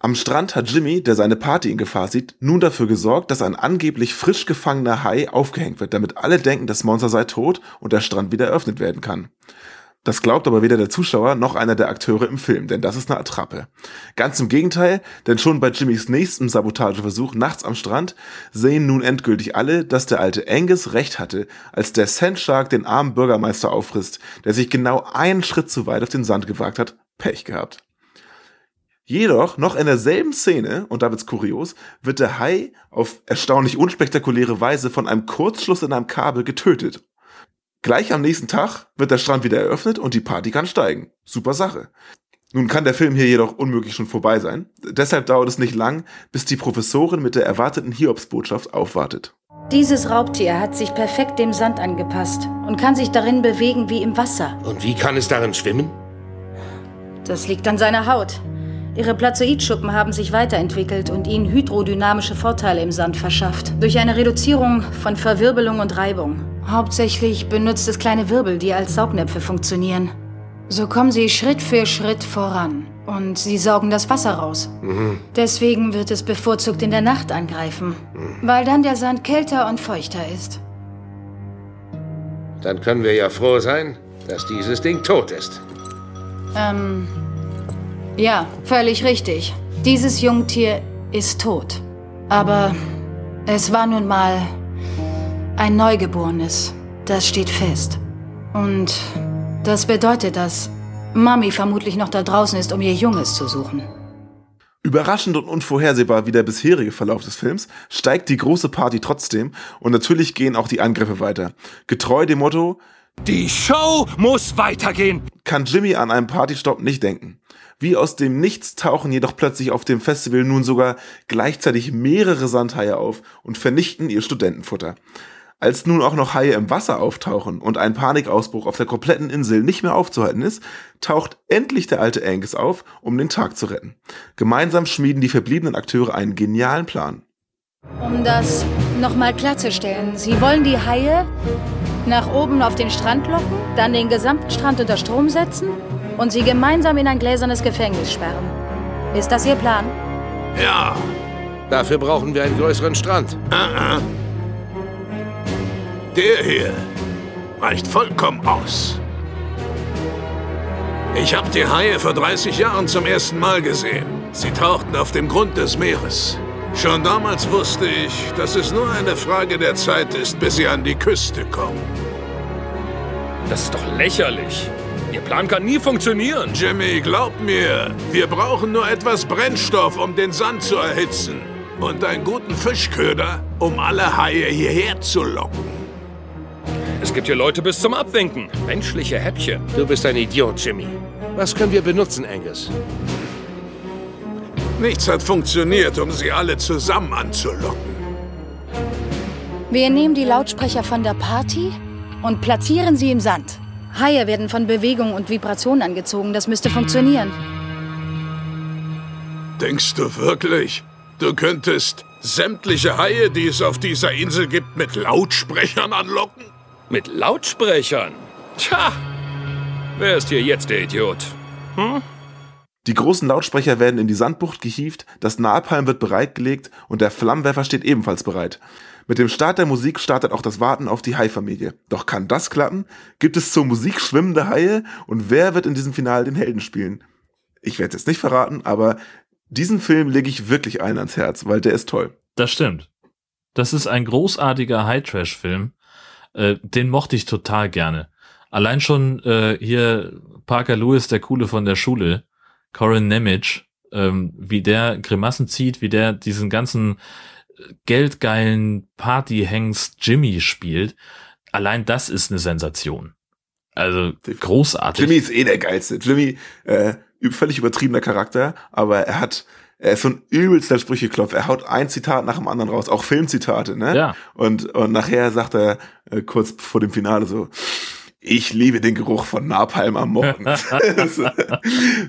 Am Strand hat Jimmy, der seine Party in Gefahr sieht, nun dafür gesorgt, dass ein angeblich frisch gefangener Hai aufgehängt wird, damit alle denken, das Monster sei tot und der Strand wieder eröffnet werden kann. Das glaubt aber weder der Zuschauer noch einer der Akteure im Film, denn das ist eine Attrappe. Ganz im Gegenteil, denn schon bei Jimmys nächsten Sabotageversuch nachts am Strand sehen nun endgültig alle, dass der alte Angus recht hatte, als der Sandshark den armen Bürgermeister auffrisst, der sich genau einen Schritt zu weit auf den Sand gewagt hat. Pech gehabt. Jedoch, noch in derselben Szene, und da wird's kurios, wird der Hai auf erstaunlich unspektakuläre Weise von einem Kurzschluss in einem Kabel getötet. Gleich am nächsten Tag wird der Strand wieder eröffnet und die Party kann steigen. Super Sache. Nun kann der Film hier jedoch unmöglich schon vorbei sein. Deshalb dauert es nicht lang, bis die Professorin mit der erwarteten Hiobsbotschaft aufwartet. Dieses Raubtier hat sich perfekt dem Sand angepasst und kann sich darin bewegen wie im Wasser. Und wie kann es darin schwimmen? Das liegt an seiner Haut. Ihre Plazoidschuppen haben sich weiterentwickelt und ihnen hydrodynamische Vorteile im Sand verschafft. Durch eine Reduzierung von Verwirbelung und Reibung. Hauptsächlich benutzt es kleine Wirbel, die als Saugnäpfe funktionieren. So kommen sie Schritt für Schritt voran. Und sie saugen das Wasser raus. Mhm. Deswegen wird es bevorzugt in der Nacht angreifen, weil dann der Sand kälter und feuchter ist. Dann können wir ja froh sein, dass dieses Ding tot ist. Ähm, ja, völlig richtig. Dieses Jungtier ist tot. Aber es war nun mal ein Neugeborenes. Das steht fest. Und das bedeutet, dass Mami vermutlich noch da draußen ist, um ihr Junges zu suchen. Überraschend und unvorhersehbar wie der bisherige Verlauf des Films, steigt die große Party trotzdem und natürlich gehen auch die Angriffe weiter. Getreu dem Motto, die Show muss weitergehen, kann Jimmy an einen Partystopp nicht denken. Wie aus dem Nichts tauchen jedoch plötzlich auf dem Festival nun sogar gleichzeitig mehrere Sandhaie auf und vernichten ihr Studentenfutter. Als nun auch noch Haie im Wasser auftauchen und ein Panikausbruch auf der kompletten Insel nicht mehr aufzuhalten ist, taucht endlich der alte Angus auf, um den Tag zu retten. Gemeinsam schmieden die verbliebenen Akteure einen genialen Plan. Um das nochmal klarzustellen, Sie wollen die Haie nach oben auf den Strand locken, dann den gesamten Strand unter Strom setzen und sie gemeinsam in ein gläsernes Gefängnis sperren. Ist das Ihr Plan? Ja. Dafür brauchen wir einen größeren Strand. Uh -uh. Der hier reicht vollkommen aus. Ich habe die Haie vor 30 Jahren zum ersten Mal gesehen. Sie tauchten auf dem Grund des Meeres. Schon damals wusste ich, dass es nur eine Frage der Zeit ist, bis sie an die Küste kommen. Das ist doch lächerlich. Ihr Plan kann nie funktionieren. Jimmy, glaub mir, wir brauchen nur etwas Brennstoff, um den Sand zu erhitzen. Und einen guten Fischköder, um alle Haie hierher zu locken. Es gibt hier Leute bis zum Abwinken. Menschliche Häppchen. Du bist ein Idiot, Jimmy. Was können wir benutzen, Angus? Nichts hat funktioniert, um sie alle zusammen anzulocken. Wir nehmen die Lautsprecher von der Party und platzieren sie im Sand. Haie werden von Bewegung und Vibration angezogen. Das müsste funktionieren. Denkst du wirklich, du könntest sämtliche Haie, die es auf dieser Insel gibt, mit Lautsprechern anlocken? Mit Lautsprechern? Tja, wer ist hier jetzt der Idiot? Hm? Die großen Lautsprecher werden in die Sandbucht gehievt, das Napalm wird bereitgelegt und der Flammenwerfer steht ebenfalls bereit. Mit dem Start der Musik startet auch das Warten auf die Hai-Familie. Doch kann das klappen? Gibt es zur Musik schwimmende Haie? Und wer wird in diesem Finale den Helden spielen? Ich werde es jetzt nicht verraten, aber diesen Film lege ich wirklich allen ans Herz, weil der ist toll. Das stimmt. Das ist ein großartiger High-Trash-Film. Äh, den mochte ich total gerne. Allein schon äh, hier Parker Lewis, der Coole von der Schule, Corin Nemec, ähm, wie der Grimassen zieht, wie der diesen ganzen geldgeilen Partyhengst Jimmy spielt. Allein das ist eine Sensation. Also großartig. Jimmy ist eh der geilste. Jimmy, äh, völlig übertriebener Charakter, aber er hat er ist so ein übelster Sprücheklopf. Er haut ein Zitat nach dem anderen raus, auch Filmzitate, ne? Ja. Und, und nachher sagt er äh, kurz vor dem Finale so, ich liebe den Geruch von Napalm am Morgen. das,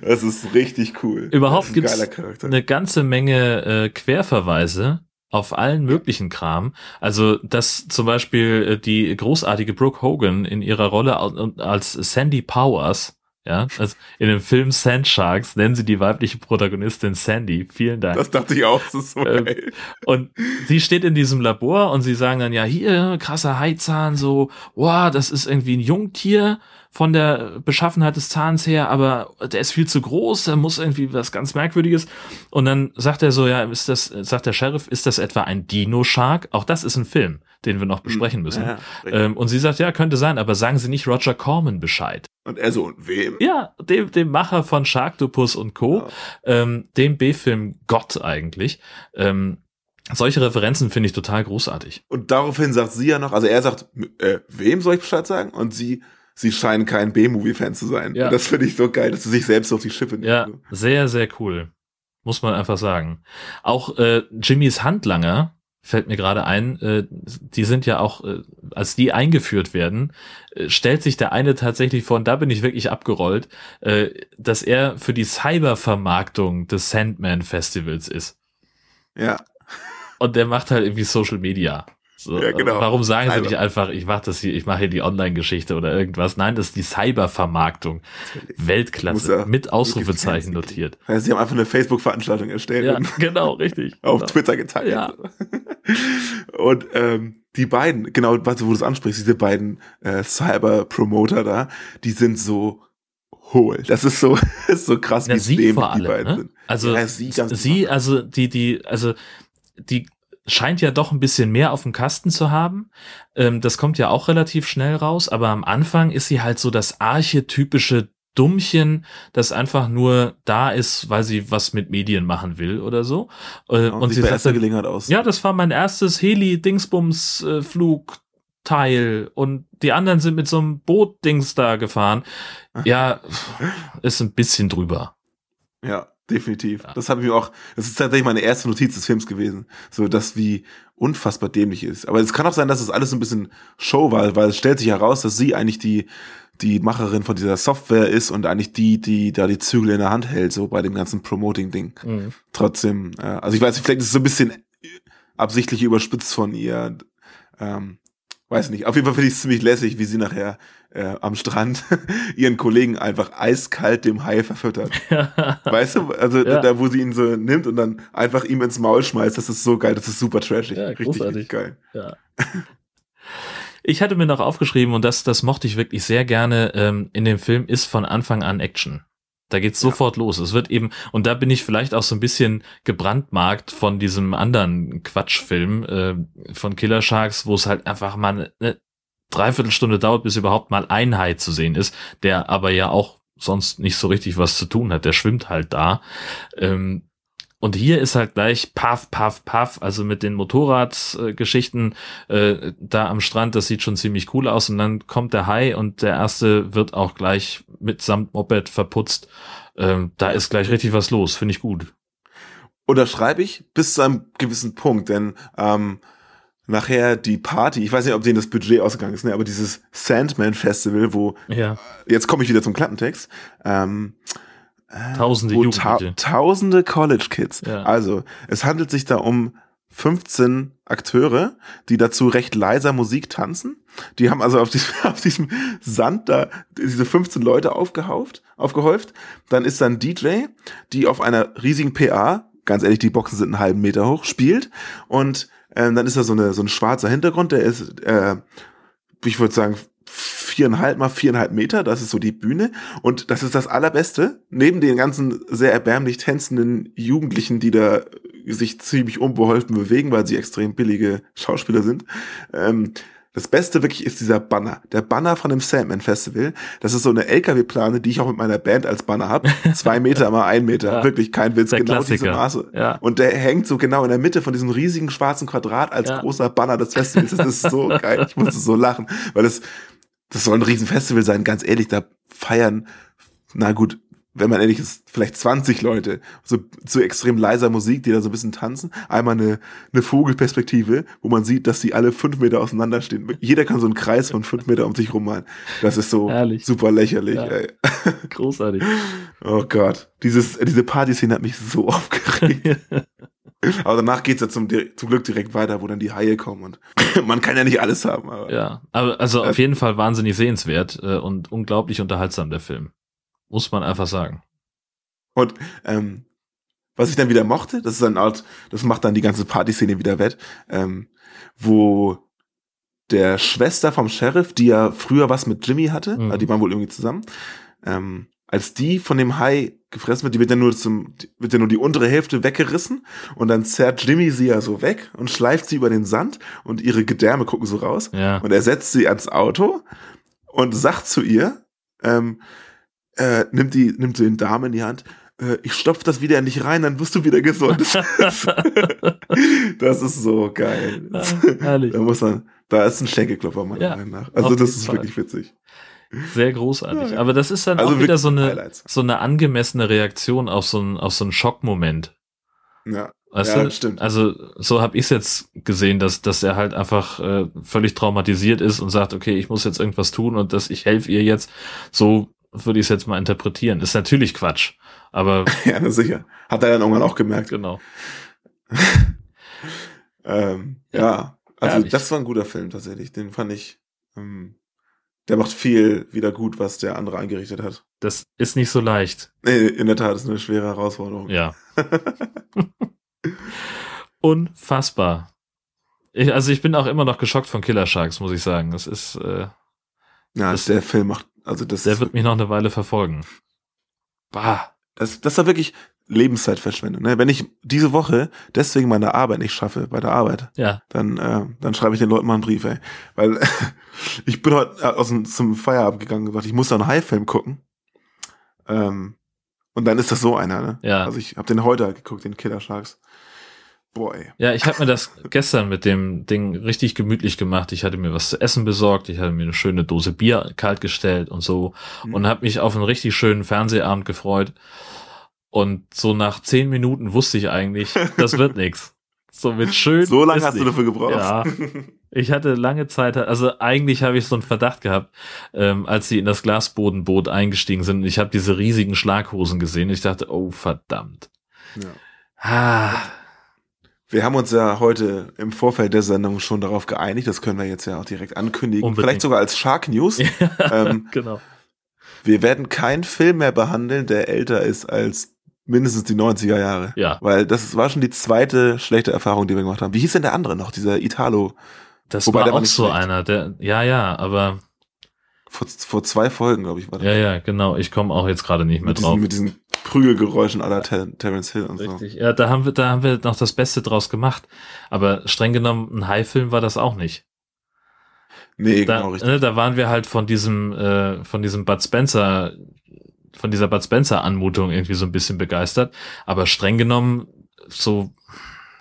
das, ist richtig cool. Überhaupt gibt es eine ganze Menge äh, Querverweise auf allen möglichen Kram. Also, dass zum Beispiel äh, die großartige Brooke Hogan in ihrer Rolle als Sandy Powers ja, also in dem Film Sand Sharks nennen sie die weibliche Protagonistin Sandy. Vielen Dank. Das dachte ich auch, das ist so ähm, geil. Und sie steht in diesem Labor und sie sagen dann, ja, hier, krasser Haizahn, so, wow, das ist irgendwie ein Jungtier von der Beschaffenheit des Zahns her, aber der ist viel zu groß, der muss irgendwie was ganz Merkwürdiges. Und dann sagt er so, ja, ist das, sagt der Sheriff, ist das etwa ein Dino-Shark? Auch das ist ein Film, den wir noch besprechen müssen. Ja, ähm, und sie sagt, ja, könnte sein, aber sagen Sie nicht Roger Corman Bescheid. Und er so, und wem? Ja, dem, dem Macher von Sharktopus und Co., ja. ähm, dem B-Film Gott eigentlich. Ähm, solche Referenzen finde ich total großartig. Und daraufhin sagt sie ja noch, also er sagt, äh, wem soll ich Bescheid sagen? Und sie, sie scheinen kein B-Movie-Fan zu sein. Ja. Und das finde ich so geil, dass sie sich selbst auf die Schippe nimmt. Ja, sehr, sehr cool. Muss man einfach sagen. Auch äh, Jimmys Handlanger, fällt mir gerade ein, äh, die sind ja auch, äh, als die eingeführt werden, äh, stellt sich der eine tatsächlich vor, und da bin ich wirklich abgerollt, äh, dass er für die Cybervermarktung des Sandman Festivals ist. Ja. Und der macht halt irgendwie Social Media. So, Ja, genau. Warum sagen sie nicht einfach, ich mache das hier, ich mache hier die Online-Geschichte oder irgendwas? Nein, das ist die Cyber-Vermarktung. Weltklasse. er Mit Ausrufezeichen notiert. Ja, sie haben einfach eine Facebook-Veranstaltung erstellt Ja, genau, richtig. auf Genau. Twitter geteilt. Ja. Und ähm, die beiden, genau, was wo du es ansprichst, diese beiden äh, Cyber-Promoter da, die sind so hohl. Das ist so, ist so krass, Ja, wie sie vor die allem, beiden ne? sind. Also ja, sie, sie, also die, die, also die scheint ja doch ein bisschen mehr auf dem Kasten zu haben. Ähm, das kommt ja auch relativ schnell raus, aber am Anfang ist sie halt so das archetypische Dummchen, das einfach nur da ist, weil sie was mit Medien machen will oder so. Äh, und sieht bei erster Gelegenheit aus. Ja, das war mein erstes Heli-Dingsbums-Flugteil und die anderen sind mit so einem Boot-Dings da gefahren. Ja, ist ein bisschen drüber. Ja, definitiv. Das habe ich mir auch, das ist tatsächlich meine erste Notiz des Films gewesen. So, dass wie unfassbar dämlich ist. Aber es kann auch sein, dass es alles so ein bisschen Show war, weil es stellt sich heraus, dass sie eigentlich die, die Macherin von dieser Software ist und eigentlich die, die da die Zügel in der Hand hält, so bei dem ganzen Promoting-Ding. Mhm. Trotzdem, äh, also ich weiß nicht, vielleicht ist es so ein bisschen absichtlich überspitzt von ihr. Ähm, weiß nicht. Auf jeden Fall finde ich es ziemlich lässig, wie sie nachher äh, am Strand ihren Kollegen einfach eiskalt dem Hai verfüttert. weißt du, also Ja. da, wo sie ihn so nimmt und dann einfach ihm ins Maul schmeißt, das ist so geil, das ist super trashig. Ja, richtig, richtig geil. Ja. Ich hatte mir noch aufgeschrieben, und das, das mochte ich wirklich sehr gerne, ähm, in dem Film ist von Anfang an Action. Da geht's sofort los. Es wird eben, und da bin ich vielleicht auch so ein bisschen gebrandmarkt von diesem anderen Quatschfilm äh, von Killer Sharks, wo es halt einfach mal eine, eine Dreiviertelstunde dauert, bis überhaupt mal ein Hai zu sehen ist, der aber ja auch sonst nicht so richtig was zu tun hat. Der schwimmt halt da. Ähm, und hier ist halt gleich paff, paff, paff, also mit den Motorradgeschichten äh, da am Strand, das sieht schon ziemlich cool aus. Und dann kommt der Hai und der erste wird auch gleich mitsamt Moped verputzt. Ähm, da ist gleich richtig was los, finde ich gut. Unterschreibe ich bis zu einem gewissen Punkt, denn ähm, nachher die Party, ich weiß nicht, ob denen das Budget ausgegangen ist, ne, aber dieses Sandman Festival, wo Ja. jetzt komme ich wieder zum Klappentext, ähm, äh, Tausende ta Jugendliche. tausende College Kids. Ja. Also, es handelt sich da um 15 Akteure, die dazu recht leiser Musik tanzen. Die haben also auf diesem, auf diesem Sand da diese 15 Leute aufgehauft, aufgehäuft. Dann ist dann DJ, die auf einer riesigen PA, ganz ehrlich, die Boxen sind einen halben Meter hoch, spielt. Und ähm, dann ist da so, eine, so ein schwarzer Hintergrund, der ist, äh, ich würde sagen, viereinhalb mal viereinhalb Meter, das ist so die Bühne. Und das ist das Allerbeste, neben den ganzen sehr erbärmlich tänzenden Jugendlichen, die da sich ziemlich unbeholfen bewegen, weil sie extrem billige Schauspieler sind. Ähm, das Beste wirklich ist dieser Banner. Der Banner von dem Sandman Festival. Das ist so eine LKW-Plane, die ich auch mit meiner Band als Banner habe. Zwei Meter mal ein Meter. Ja. Wirklich kein Witz. Genau diese Klassiker. Maße. Ja. Und der hängt so genau in der Mitte von diesem riesigen schwarzen Quadrat als Ja. großer Banner des Festivals. Das ist so geil. Ich musste so lachen. Weil das, das soll ein Riesenfestival sein. Ganz ehrlich, da feiern, na gut, wenn man ehrlich ist, vielleicht 20 Leute, so zu extrem leiser Musik, die da so ein bisschen tanzen. Einmal eine, eine Vogelperspektive, wo man sieht, dass die alle fünf Meter auseinander stehen. Jeder kann so einen Kreis von fünf Meter um sich rum malen. Das ist so Herrlich. super lächerlich. Ja. Ey. Großartig. Oh Gott. Dieses, diese Partyszene hat mich so aufgeregt. aber danach geht's ja zum, zum Glück direkt weiter, wo dann die Haie kommen und man kann ja nicht alles haben. Aber Ja, aber also auf jeden Fall wahnsinnig sehenswert äh, und unglaublich unterhaltsam, der Film. Muss man einfach sagen. Und ähm, was ich dann wieder mochte, das ist eine Art, das macht dann die ganze Partyszene wieder wett, ähm, wo der Schwester vom Sheriff, die ja früher was mit Jimmy hatte, Mhm. also die waren wohl irgendwie zusammen, ähm, als die von dem Hai gefressen wird, die wird ja nur zum, die- wird ja nur die untere Hälfte weggerissen und dann zerrt Jimmy sie ja so weg und schleift sie über den Sand und ihre Gedärme gucken so raus Ja. und er setzt sie ans Auto und sagt zu ihr, ähm, äh, nimmt die, nimmt den Darm in die Hand, äh, ich stopf das wieder nicht rein, dann wirst du wieder gesund. das ist so geil. herrlich. Da muss man, da ist ein Schenkelklopfer meiner Ja, Meinung nach. Also das ist Fall. wirklich witzig. Sehr großartig. Ja. Aber das ist dann Also auch wieder so eine, Highlights. so eine angemessene Reaktion auf so einen, auf so einen Schockmoment. Ja, Weißt ja du? stimmt. Also so habe ich es jetzt gesehen, dass, dass er halt einfach äh, völlig traumatisiert ist und sagt, okay, ich muss jetzt irgendwas tun und dass ich helfe ihr jetzt. So würde ich es jetzt mal interpretieren. Ist natürlich Quatsch, aber ja, sicher. Hat er dann irgendwann auch gemerkt. genau. Ähm, ja. Also Herrlich. das war ein guter Film tatsächlich. Den fand ich. Ähm, der macht viel wieder gut, was der andere eingerichtet hat. Das ist nicht so leicht. Nee, in der Tat ist eine schwere Herausforderung. Ja. Unfassbar. Ich, also ich bin auch immer noch geschockt von Killer Sharks, muss ich sagen. Das ist, äh, Ja, das, der Film macht, also das. der wird mich noch eine Weile verfolgen. Bah. Das, das war wirklich Lebenszeitverschwendung. Ne? Wenn ich diese Woche deswegen meine Arbeit nicht schaffe, bei der Arbeit, Ja. dann, äh, dann schreibe ich den Leuten mal einen Brief, ey. Weil ich bin heute äh, aus dem, zum Feierabend gegangen und gesagt, ich muss da einen High-Film gucken. Ähm, und dann ist das so einer, ne? Ja. Also ich habe den heute halt geguckt, den Killer Sharks. Boah, ey. Ja, ich habe mir das gestern mit dem Ding richtig gemütlich gemacht. Ich hatte mir was zu essen besorgt, ich hatte mir eine schöne Dose Bier kalt gestellt und so Mhm. und habe mich auf einen richtig schönen Fernsehabend gefreut. Und so nach zehn Minuten wusste ich eigentlich, das wird nix. So mit schön. So lange hast du dafür gebraucht. Ja. Ich hatte lange Zeit, also eigentlich habe ich so einen Verdacht gehabt, ähm, als sie in das Glasbodenboot eingestiegen sind. und Ich habe diese riesigen Schlaghosen gesehen. Ich dachte, oh verdammt. Ja. Ah, Wir haben uns ja heute im Vorfeld der Sendung schon darauf geeinigt, das können wir jetzt ja auch direkt ankündigen, Unbedingt. vielleicht sogar als Shark News. ähm, genau. wir werden keinen Film mehr behandeln, der älter ist als mindestens die 90er Jahre. Ja. Weil das war schon die zweite schlechte Erfahrung, die wir gemacht haben. Wie hieß denn der andere noch, dieser Italo? Das Wobei, war der auch so schlecht. einer, der, ja, ja, aber Vor, vor zwei Folgen, glaube ich, war das. ja, ja, genau. Ich komme auch jetzt gerade nicht mehr mit, drauf. diesen, mit diesen Prügelgeräuschen aller Ter Terence Hill und so. Richtig. Ja, da haben wir, da haben wir noch das Beste draus gemacht. Aber streng genommen, ein High-Film war das auch nicht. Nee, Da, genau richtig. ne, da waren wir halt von diesem, äh, von diesem Bud Spencer, von dieser Bud Spencer Anmutung irgendwie so ein bisschen begeistert. Aber streng genommen, so,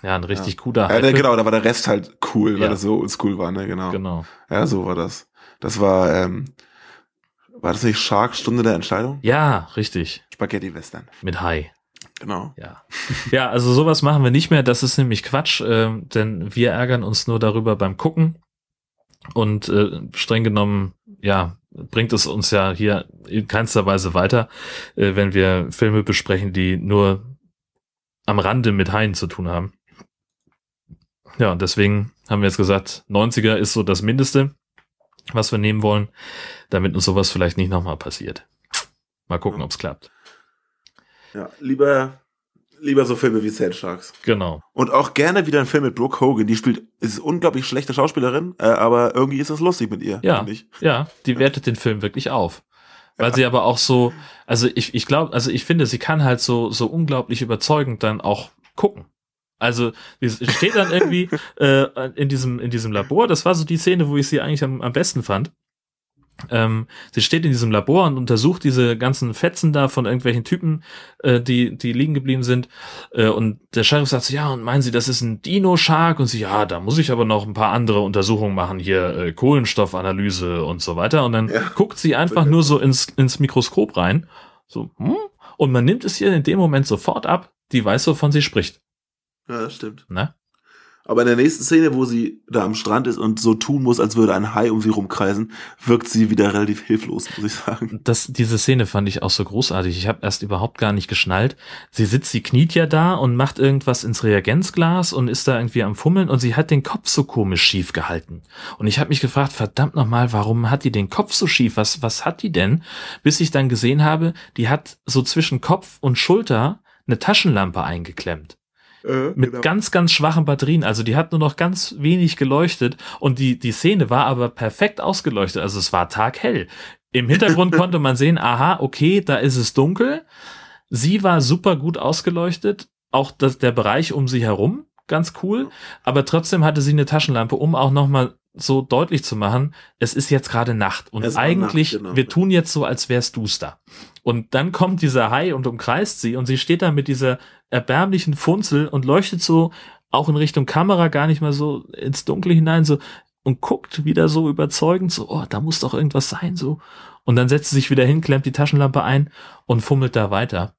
ja, ein richtig cooler Ja, der, genau, da war der Rest halt cool, weil Ja. das so oldschool war, ne, genau. Genau. Ja, so war das. Das war, ähm, war das nicht Shark Stunde der Entscheidung? Ja, richtig. Spaghetti Western. Mit High. Genau. Ja. Ja, also sowas machen wir nicht mehr. Das ist nämlich Quatsch, äh, denn wir ärgern uns nur darüber beim Gucken. Und äh, streng genommen, ja, bringt es uns ja hier in keinster Weise weiter, äh, wenn wir Filme besprechen, die nur am Rande mit Haien zu tun haben. Ja, und deswegen haben wir jetzt gesagt, 90er ist so das Mindeste, was wir nehmen wollen, damit uns sowas vielleicht nicht nochmal passiert. Mal gucken, ob's klappt. Ja, lieber, lieber so Filme wie Sand Sharks. Genau. Und auch gerne wieder ein Film mit Brooke Hogan. Die spielt, ist unglaublich schlechte Schauspielerin, äh, aber irgendwie ist es lustig mit ihr. Ja, ja, die wertet den Film wirklich auf. Weil sie aber auch so, also ich, ich glaube, also ich finde, sie kann halt so, so unglaublich überzeugend dann auch gucken. Also, sie steht dann irgendwie äh, in, diesem, in diesem Labor, das war so die Szene, wo ich sie eigentlich am, am besten fand. Ähm, sie steht in diesem Labor und untersucht diese ganzen Fetzen da von irgendwelchen Typen, äh, die, die liegen geblieben sind. Äh, und der Sheriff sagt so, ja, und meinen Sie, das ist ein Dino-Shark? Und sie, ja, da muss ich aber noch ein paar andere Untersuchungen machen, hier äh, Kohlenstoffanalyse und so weiter. Und dann guckt sie einfach nur so ins, ins Mikroskop rein. So, hm? Und man nimmt es ihr in dem Moment sofort ab, die weiß, wovon sie spricht. Ja, das stimmt. Ne? Aber in der nächsten Szene, wo sie da am Strand ist und so tun muss, als würde ein Hai um sie rumkreisen, wirkt sie wieder relativ hilflos, muss ich sagen. Das, diese Szene fand ich auch so großartig. Ich habe erst überhaupt gar nicht geschnallt. Sie sitzt, sie kniet ja da und macht irgendwas ins Reagenzglas und ist da irgendwie am Fummeln und sie hat den Kopf so komisch schief gehalten. Und ich habe mich gefragt, verdammt nochmal, warum hat die den Kopf so schief? Was, was hat die denn? Bis ich dann gesehen habe, die hat so zwischen Kopf und Schulter eine Taschenlampe eingeklemmt. Äh, mit genau. ganz, ganz schwachen Batterien. Also die hat nur noch ganz wenig geleuchtet und die, die Szene war aber perfekt ausgeleuchtet. Also es war taghell. Im Hintergrund konnte man sehen, aha, okay, da ist es dunkel. Sie war super gut ausgeleuchtet. Auch das, der Bereich um sie herum, ganz cool. Aber trotzdem hatte sie eine Taschenlampe, um auch nochmal so deutlich zu machen, es ist jetzt gerade Nacht und eigentlich, Nacht, genau. wir tun jetzt so, als wär's duster. Und dann kommt dieser Hai und umkreist sie und sie steht da mit dieser erbärmlichen Funzel und leuchtet so auch in Richtung Kamera gar nicht mal so ins Dunkle hinein so und guckt wieder so überzeugend so, oh, da muss doch irgendwas sein so. Und dann setzt sie sich wieder hin, klemmt die Taschenlampe ein und fummelt da weiter.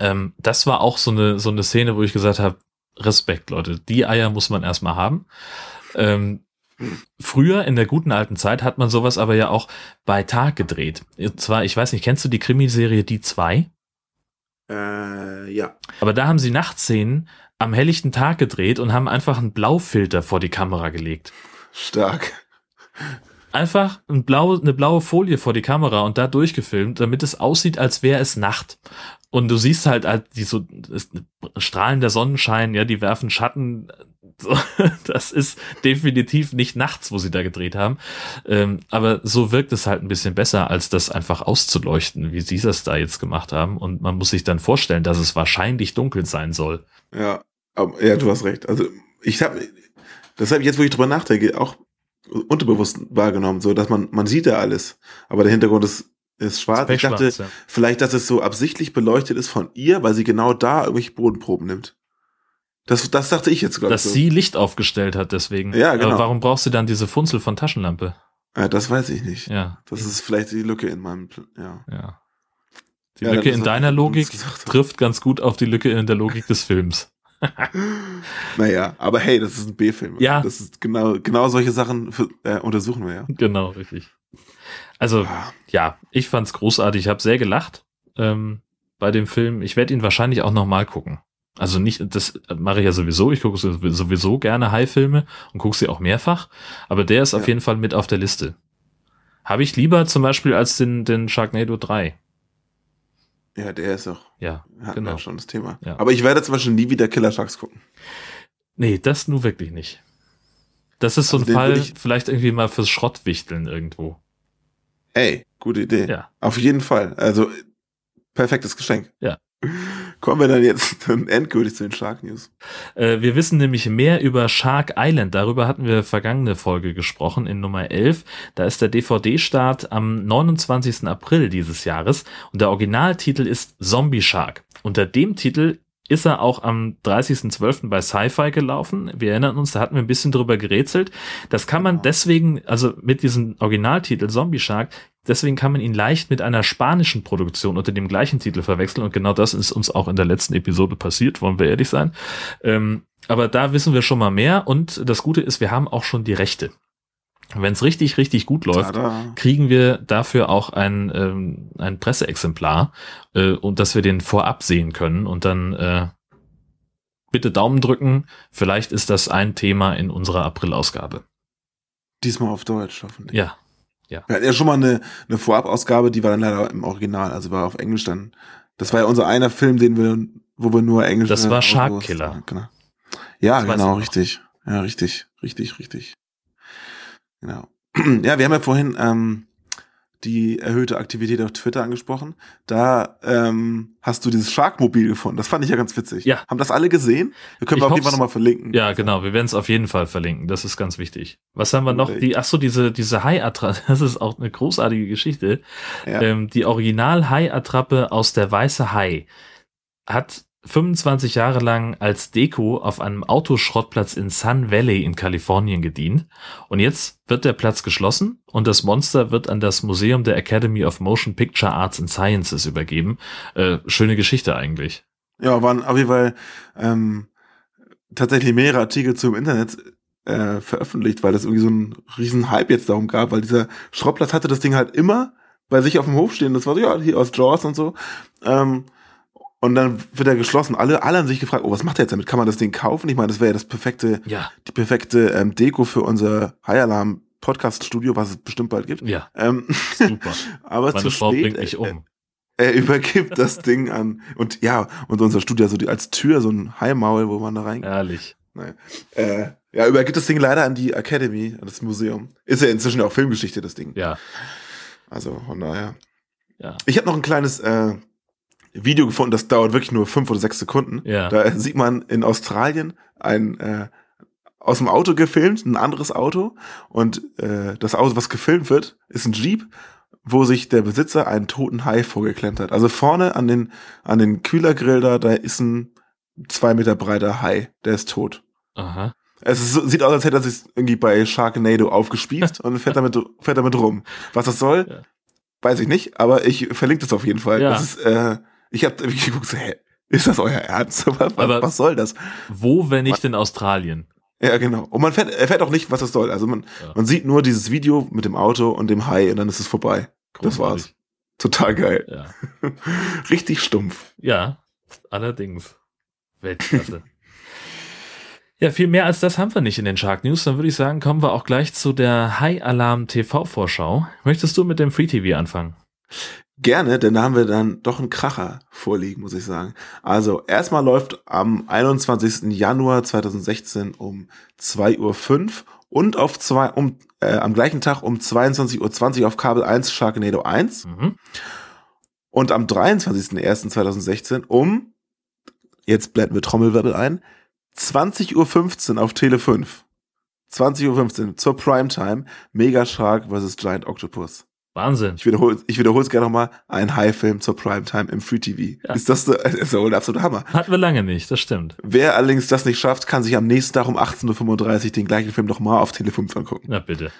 Ähm, das war auch so eine, so eine Szene, wo ich gesagt habe, Respekt, Leute, die Eier muss man erstmal haben. Ähm, früher in der guten alten Zeit hat man sowas aber ja auch bei Tag gedreht. Und zwar, ich weiß nicht, kennst du die Krimiserie Die zwei? Äh, ja. Aber da haben sie Nachtszenen am helllichten Tag gedreht und haben einfach einen Blaufilter vor die Kamera gelegt. Stark. Einfach ein blau, eine blaue Folie vor die Kamera und da durchgefilmt, damit es aussieht, als wäre es Nacht. Und du siehst halt, halt die so strahlender Sonnenschein, ja, die werfen Schatten. So, das ist definitiv nicht nachts, wo sie da gedreht haben. Ähm, aber so wirkt es halt ein bisschen besser, als das einfach auszuleuchten, wie sie das da jetzt gemacht haben. Und man muss sich dann vorstellen, dass es wahrscheinlich dunkel sein soll. Ja, aber, ja, du hast recht. Also ich habe, das habe ich jetzt, wo ich drüber nachdenke, auch unterbewusst wahrgenommen, so dass man man sieht ja alles, aber der Hintergrund ist ist schwarz. Ich dachte, ja. vielleicht, dass es so absichtlich beleuchtet ist von ihr, weil sie genau da irgendwelche Bodenproben nimmt. Das, das dachte ich jetzt gerade. Dass so. sie Licht aufgestellt hat, deswegen. Ja, genau. Aber warum brauchst du dann diese Funzel von Taschenlampe? Ja, das weiß ich nicht. Ja. Das ist vielleicht die Lücke in meinem, Pl- ja. Ja. Die Ja, Lücke in deiner Logik trifft ganz gut auf die Lücke in der Logik des Films. Naja, aber hey, das ist ein B-Film. Ja. Das ist genau, genau solche Sachen für, äh, untersuchen wir ja. Genau, richtig. Also, ja, ich fand's großartig. Ich habe sehr gelacht ähm, bei dem Film. Ich werde ihn wahrscheinlich auch nochmal gucken. Also nicht, das mache ich ja sowieso. Ich gucke sowieso gerne High-Filme und gucke sie auch mehrfach. Aber der ist auf jeden Fall mit auf der Liste. Habe ich lieber zum Beispiel als den, den Sharknado 3. Ja, der ist auch. Ja, genau. wir schon das Thema. Ja. Aber ich werde zum Beispiel nie wieder Killer Sharks gucken. Nee, das nur wirklich nicht. Das ist so Also ein den Fall, vielleicht irgendwie mal fürs Schrottwichteln irgendwo. Ey, gute Idee. Ja. Auf jeden Fall. Also, perfektes Geschenk. Ja. Kommen wir dann jetzt endgültig zu den Shark News. Äh, wir wissen nämlich mehr über Shark Island. Darüber hatten wir vergangene Folge gesprochen in Nummer 11. Da ist der DVD-Start am 29. April dieses Jahres und der Originaltitel ist Zombie Shark. Unter dem Titel ist er auch am 30.12. bei Sci-Fi gelaufen. Wir erinnern uns, da hatten wir ein bisschen drüber gerätselt. Das kann man deswegen, also mit diesem Originaltitel Zombie Shark, deswegen kann man ihn leicht mit einer spanischen Produktion unter dem gleichen Titel verwechseln. Und genau das ist uns auch in der letzten Episode passiert, wollen wir ehrlich sein. Ähm, aber da wissen wir schon mal mehr. Und das Gute ist, wir haben auch schon die Rechte. Wenn es richtig, richtig gut läuft, Tada. kriegen wir dafür auch ein, ähm, ein Presseexemplar äh, und dass wir den vorab sehen können und dann äh, bitte Daumen drücken. Vielleicht ist das ein Thema in unserer April-Ausgabe. Diesmal auf Deutsch, hoffentlich. Ja, ja. Wir hatten ja schon mal eine, eine Vorabausgabe, die war dann leider im Original, also war auf Englisch dann. Das war ja unser einer Film, den wir, wo wir nur Englisch. Das war Shark Killer. Genau. Ja, Das genau, richtig. Ja, richtig, richtig, richtig. Genau. Ja, wir haben ja vorhin ähm, die erhöhte Aktivität auf Twitter angesprochen. Da ähm, hast du dieses Sharkmobil gefunden. Das fand ich ja ganz witzig. Ja. Haben das alle gesehen? Wir können Ich wir auf jeden Fall nochmal verlinken. Ja, genau. Wir werden es auf jeden Fall verlinken. Das ist ganz wichtig. Was haben wir noch? Die, ach so, diese, diese Hai-Attrappe. Das ist auch eine großartige Geschichte. Ja. Ähm, die Original-Hai-Attrappe aus der Weiße Hai hat 25 Jahre lang als Deko auf einem Autoschrottplatz in Sun Valley in Kalifornien gedient. Und jetzt wird der Platz geschlossen und das Monster wird an das Museum der Academy of Motion Picture Arts and Sciences übergeben. Äh, schöne Geschichte eigentlich. Ja, waren auf jeden Fall ähm, tatsächlich mehrere Artikel zum Internet äh, veröffentlicht, weil das irgendwie so ein riesen Hype jetzt darum gab, weil dieser Schrottplatz hatte das Ding halt immer bei sich auf dem Hof stehen. Das war so, ja, hier aus Jaws und so. Ähm, und dann wird er geschlossen. Alle, alle haben sich gefragt, oh, was macht er jetzt damit? Kann man das Ding kaufen? Ich meine, das wäre ja das perfekte, Ja. die perfekte ähm, Deko für unser High Alarm Podcast Studio, was es bestimmt bald gibt. Ja. Ähm, Super. aber Meine zu Frau spät, bringt mich äh, um. er übergibt das Ding an. Und ja, und unser Studio so die, als Tür, so ein Haimaul, wo man da rein Ehrlich. Naja. Äh, ja, übergibt das Ding leider an die Academy, an das Museum. Ist ja inzwischen auch Filmgeschichte, das Ding. Ja. Also von daher. Ja. Ich habe noch ein kleines äh, Video gefunden, das dauert wirklich nur fünf oder sechs Sekunden. Ja. Da sieht man in Australien ein äh, aus dem Auto gefilmt, ein anderes Auto. Und äh, das Auto, was gefilmt wird, ist ein Jeep, wo sich der Besitzer einen toten Hai vorgeklemmt hat. Also vorne an den, an den Kühlergrill da, da ist ein zwei Meter breiter Hai, der ist tot. Aha. Es ist, sieht aus, als hätte er sich irgendwie bei Sharknado aufgespießt und fährt damit, fährt damit rum. Was das soll, weiß ich nicht, aber ich verlinke das auf jeden Fall. Ja. Das ist, äh, ich habe geguckt, so, hä, ist das euer Ernst? Was, Aber- was soll das? Wo, wenn nicht in Australien? Ja, genau. Und man fährt, erfährt auch nicht, was das soll. Also man, man sieht nur dieses Video mit dem Auto und dem Hai und dann ist es vorbei. Das war's. Großartig. Total geil. Ja. Richtig stumpf. Ja, allerdings. Weltklasse. Ja, viel mehr als das haben wir nicht in den Shark News. Dann würde ich sagen, kommen wir auch gleich zu der High Alarm TV Vorschau. Möchtest du mit dem Free TV anfangen? Gerne, denn da haben wir dann doch einen Kracher vorliegen, muss ich sagen. Also, erstmal läuft am 21. Januar 2016 um 2.05 Uhr und auf zwei, um, äh, am gleichen Tag um 22.20 Uhr auf Kabel 1 Sharknado 1. Mhm. Und am 23.01.2016 um, jetzt blenden wir Trommelwirbel ein, 20.15 Uhr auf Tele 5. 20.15 Uhr zur Primetime Mega Shark vs. Giant Octopus. Wahnsinn. Ich wiederhole ich wiederhole es gerne nochmal. Ein High-Film zur Primetime im Free TV. Ja. Ist das, so- das ist ein absoluter Hammer. Hatten wir lange nicht, das stimmt. Wer allerdings das nicht schafft, kann sich am nächsten Tag um 18.35 Uhr den gleichen Film nochmal auf Tele 5 angucken. Na bitte.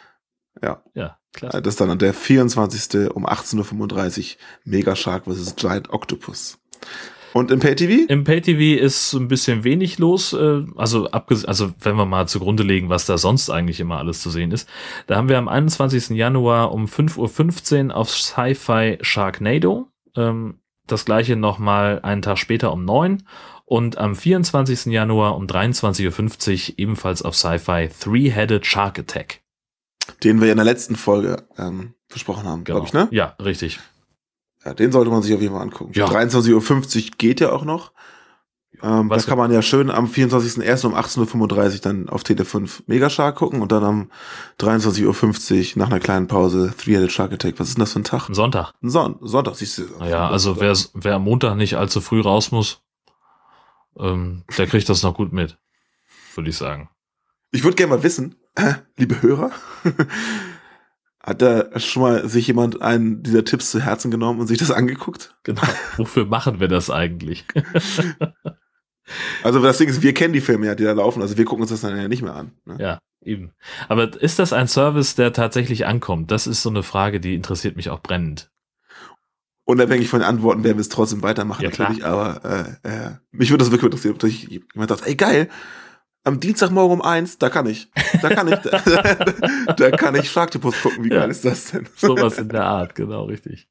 Ja. Ja, klasse. Das ist dann der 24. um 18.35 Uhr Mega Shark vs. Giant Octopus. Und im Pay-TV? Im Pay-TV ist ein bisschen wenig los. äh, Also, also wenn wir mal zugrunde legen, was da sonst eigentlich immer alles zu sehen ist. Da haben wir am 21. Januar um 5.15 Uhr auf Sci-Fi Sharknado. Ähm, das gleiche nochmal einen Tag später um 9 und am 24. Januar um 23.50 Uhr ebenfalls auf Sci-Fi Three-Headed Shark Attack. Den wir in der letzten Folge ähm, besprochen haben, glaube ich, ne? Ja, richtig. Ja, den sollte man sich auf jeden Fall angucken. Ja. 23.50 Uhr geht ja auch noch. Ähm, da kann man ja schön am 24.01. um 18.35 Uhr dann auf Tele 5 Mega Shark gucken und dann am 23.50 Uhr nach einer kleinen Pause Three-Headed Shark Attack. Was ist denn das für ein Tag? Ein Sonntag. Ein Son Sonntag, siehst du. Naja, also wer, wer am Montag nicht allzu früh raus muss, ähm, der kriegt das noch gut mit, würde ich sagen. Ich würde gerne mal wissen, liebe Hörer, hat da schon mal sich jemand einen dieser Tipps zu Herzen genommen und sich das angeguckt? Genau. Wofür machen wir das eigentlich? Also das Ding ist, wir kennen die Filme ja, die da laufen, also wir gucken uns das dann ja nicht mehr an. Ne? Ja, eben. Aber ist das ein Service, der tatsächlich ankommt? Das ist so eine Frage, die interessiert mich auch brennend. Unabhängig von den Antworten werden wir es trotzdem weitermachen, Ja, klar. natürlich, aber äh, äh, mich würde das wirklich interessieren, ob jemand sagt, ey geil, am Dienstagmorgen um eins, da kann ich, da kann ich, da, da kann ich Sharktopus gucken, wie Ja. geil ist das denn? Sowas in der Art, genau, richtig.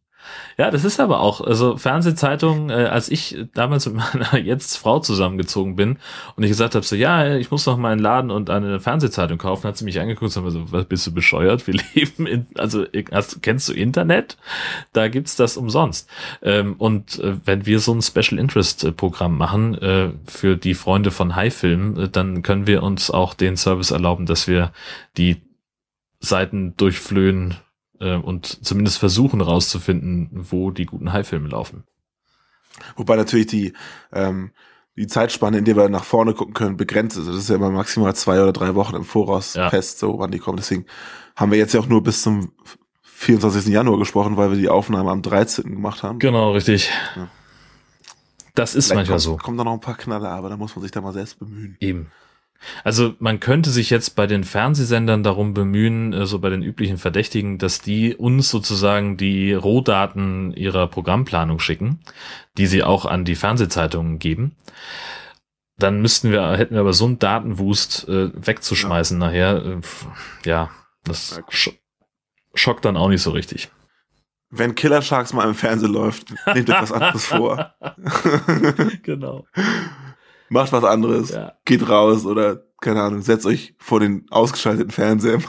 Ja, das ist aber auch, also Fernsehzeitungen, äh, als ich damals mit meiner jetzt Frau zusammengezogen bin und ich gesagt habe, so, ja, ich muss noch mal einen Laden und eine Fernsehzeitung kaufen, hat sie mich angeguckt und so, was bist du bescheuert? Wir leben in, also hast, kennst du Internet? Da gibt's das umsonst. Ähm, und äh, wenn wir so ein Special Interest äh, Programm machen äh, für die Freunde von High Film, äh, dann können wir uns auch den Service erlauben, dass wir die Seiten durchflöhen äh, und zumindest versuchen rauszufinden, wo die guten High-Filme laufen. Wobei natürlich die, ähm, die Zeitspanne, in der wir nach vorne gucken können, begrenzt ist. Das ist ja immer maximal zwei oder drei Wochen im Voraus Ja. fest, so wann die kommen. Deswegen haben wir jetzt ja auch nur bis zum 24. Januar gesprochen, weil wir die Aufnahme am 13. gemacht haben. Genau, richtig. Ja. Das ist Vielleicht manchmal kommt, so. Kommen da noch ein paar Knaller, aber da muss man sich da mal selbst bemühen. Eben. Also man könnte sich jetzt bei den Fernsehsendern darum bemühen, äh, so bei den üblichen Verdächtigen, dass die uns sozusagen die Rohdaten ihrer Programmplanung schicken, die sie auch an die Fernsehzeitungen geben. Dann müssten wir, hätten wir aber so einen Datenwust äh, wegzuschmeißen nachher. Äh, ja, das sch schockt dann auch nicht so richtig. Wenn Killer Sharks mal im Fernsehen läuft, nehmt euch was anderes vor. genau. Macht was anderes. Ja. Geht raus oder, keine Ahnung, setzt euch vor den ausgeschalteten Fernseher.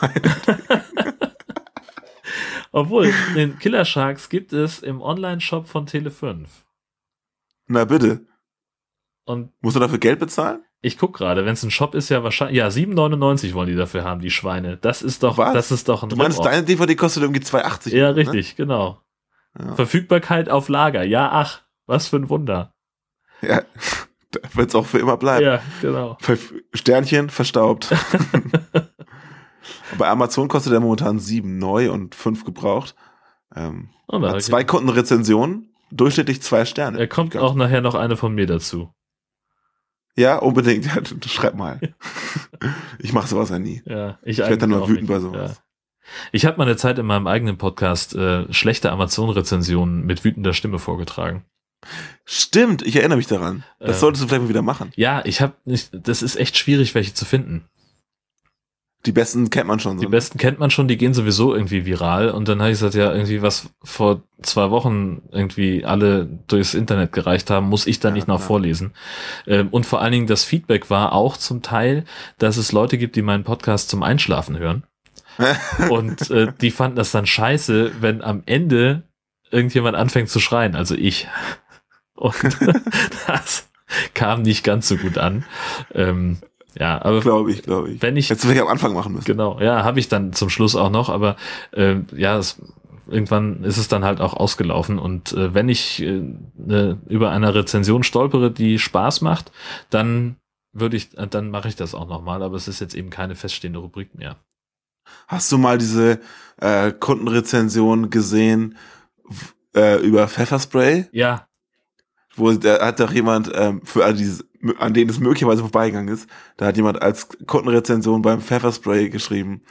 Obwohl, den Killer Sharks gibt es im Online-Shop von Tele5. Na bitte. Und Musst du dafür Geld bezahlen? ich guck gerade, wenn es ein Shop ist, ja wahrscheinlich, ja, 7,99 wollen die dafür haben, die Schweine. Das ist doch, Was? das ist doch ein Du meinst, deine DVD kostet irgendwie 2,80? Ja, ne? richtig, genau. Ja. Verfügbarkeit auf Lager. Ja, ach, was für ein Wunder. Ja, wird es auch für immer bleiben. Ja, genau. Sternchen verstaubt. Bei Amazon kostet er momentan sieben neu und fünf gebraucht. Ähm, Oh, hat zwei Kundenrezensionen, durchschnittlich zwei Sterne. Er kommt auch nachher noch eine von mir dazu. Ja, unbedingt. Ja, schreib mal. ich mache sowas ja nie. Ja, ich, Ich werd dann nur wütend nicht. bei sowas. Ja. Ich habe mal eine Zeit in meinem eigenen Podcast äh, schlechte Amazon-Rezensionen mit wütender Stimme vorgetragen. Stimmt, ich erinnere mich daran. Das Ähm. solltest du vielleicht mal wieder machen. Ja, ich habe nicht, das ist echt schwierig, welche zu finden. Die besten kennt man schon. So. Die besten kennt man schon, die gehen sowieso irgendwie viral. Und dann habe ich gesagt, ja, irgendwie was vor zwei Wochen irgendwie alle durchs Internet gereicht haben, muss ich da ja, nicht noch ja. vorlesen. Ähm, und vor allen Dingen das Feedback war auch zum Teil, dass es Leute gibt, die meinen Podcast zum Einschlafen hören. und äh, die fanden das dann scheiße, wenn am Ende irgendjemand anfängt zu schreien, also ich. Und das kam nicht ganz so gut an. Ähm, ja, aber glaube ich, glaube ich. Wenn ich jetzt vielleicht am Anfang machen müssen. Genau, ja, habe ich dann zum Schluss auch noch, aber äh, ja, es, irgendwann ist es dann halt auch ausgelaufen und äh, wenn ich äh, ne, über eine Rezension stolpere, die Spaß macht, dann würde ich, äh, dann mache ich das auch nochmal, aber es ist jetzt eben keine feststehende Rubrik mehr. Hast du mal diese äh, Kundenrezension gesehen äh, über Pfefferspray? Ja. Wo da hat doch jemand ähm, für all diese an denen es möglicherweise vorbeigegangen ist. Da hat jemand als Kundenrezension beim Pfefferspray geschrieben,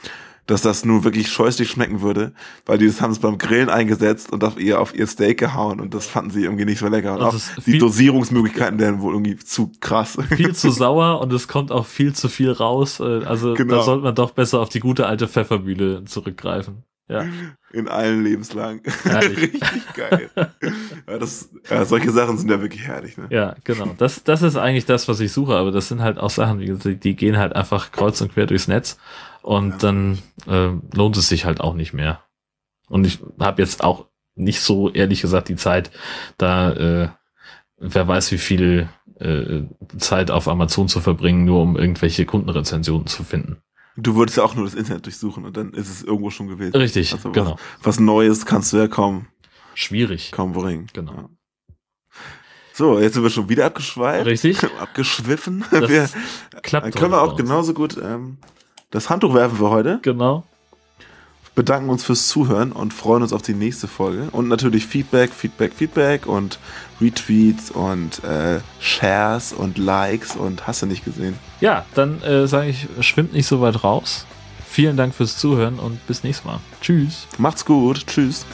dass das nur wirklich scheußlich schmecken würde, weil die das haben es beim Grillen eingesetzt und auf ihr auf ihr Steak gehauen und das fanden sie irgendwie nicht so lecker. Und auch die Dosierungsmöglichkeiten werden wohl irgendwie zu krass. Viel zu sauer und es kommt auch viel zu viel raus. Äh, also genau. da sollte man doch besser auf die gute alte Pfeffermühle zurückgreifen. Ja. In allen Lebenslagen. Richtig geil. ja, das, ja, solche Sachen sind ja wirklich herrlich. Ne? Ja, genau. Das, das ist eigentlich das, was ich suche, aber das sind halt auch Sachen, die, die gehen halt einfach kreuz und quer durchs Netz und ja. dann äh, lohnt es sich halt auch nicht mehr. Und ich habe jetzt auch nicht so ehrlich gesagt die Zeit, da äh, wer weiß wie viel äh, Zeit auf Amazon zu verbringen, nur um irgendwelche Kundenrezensionen zu finden. Du würdest ja auch nur das Internet durchsuchen und dann ist es irgendwo schon gewesen. Richtig, also genau. Was, was, Neues kannst du ja kaum. Schwierig. Kaum bringen. Genau. Ja. So, jetzt sind wir schon wieder abgeschweift. Richtig. Abgeschwiffen. Das wir, klappt dann können wir auch genauso gut ähm, das Handtuch werfen für heute. Genau bedanken uns fürs Zuhören und freuen uns auf die nächste Folge. Und natürlich Feedback, Feedback, Feedback und Retweets und äh, Shares und Likes und hast du nicht gesehen. Ja, dann äh, sage ich, schwimmt nicht so weit raus. Vielen Dank fürs Zuhören und bis nächstes Mal. Tschüss. Macht's gut. Tschüss.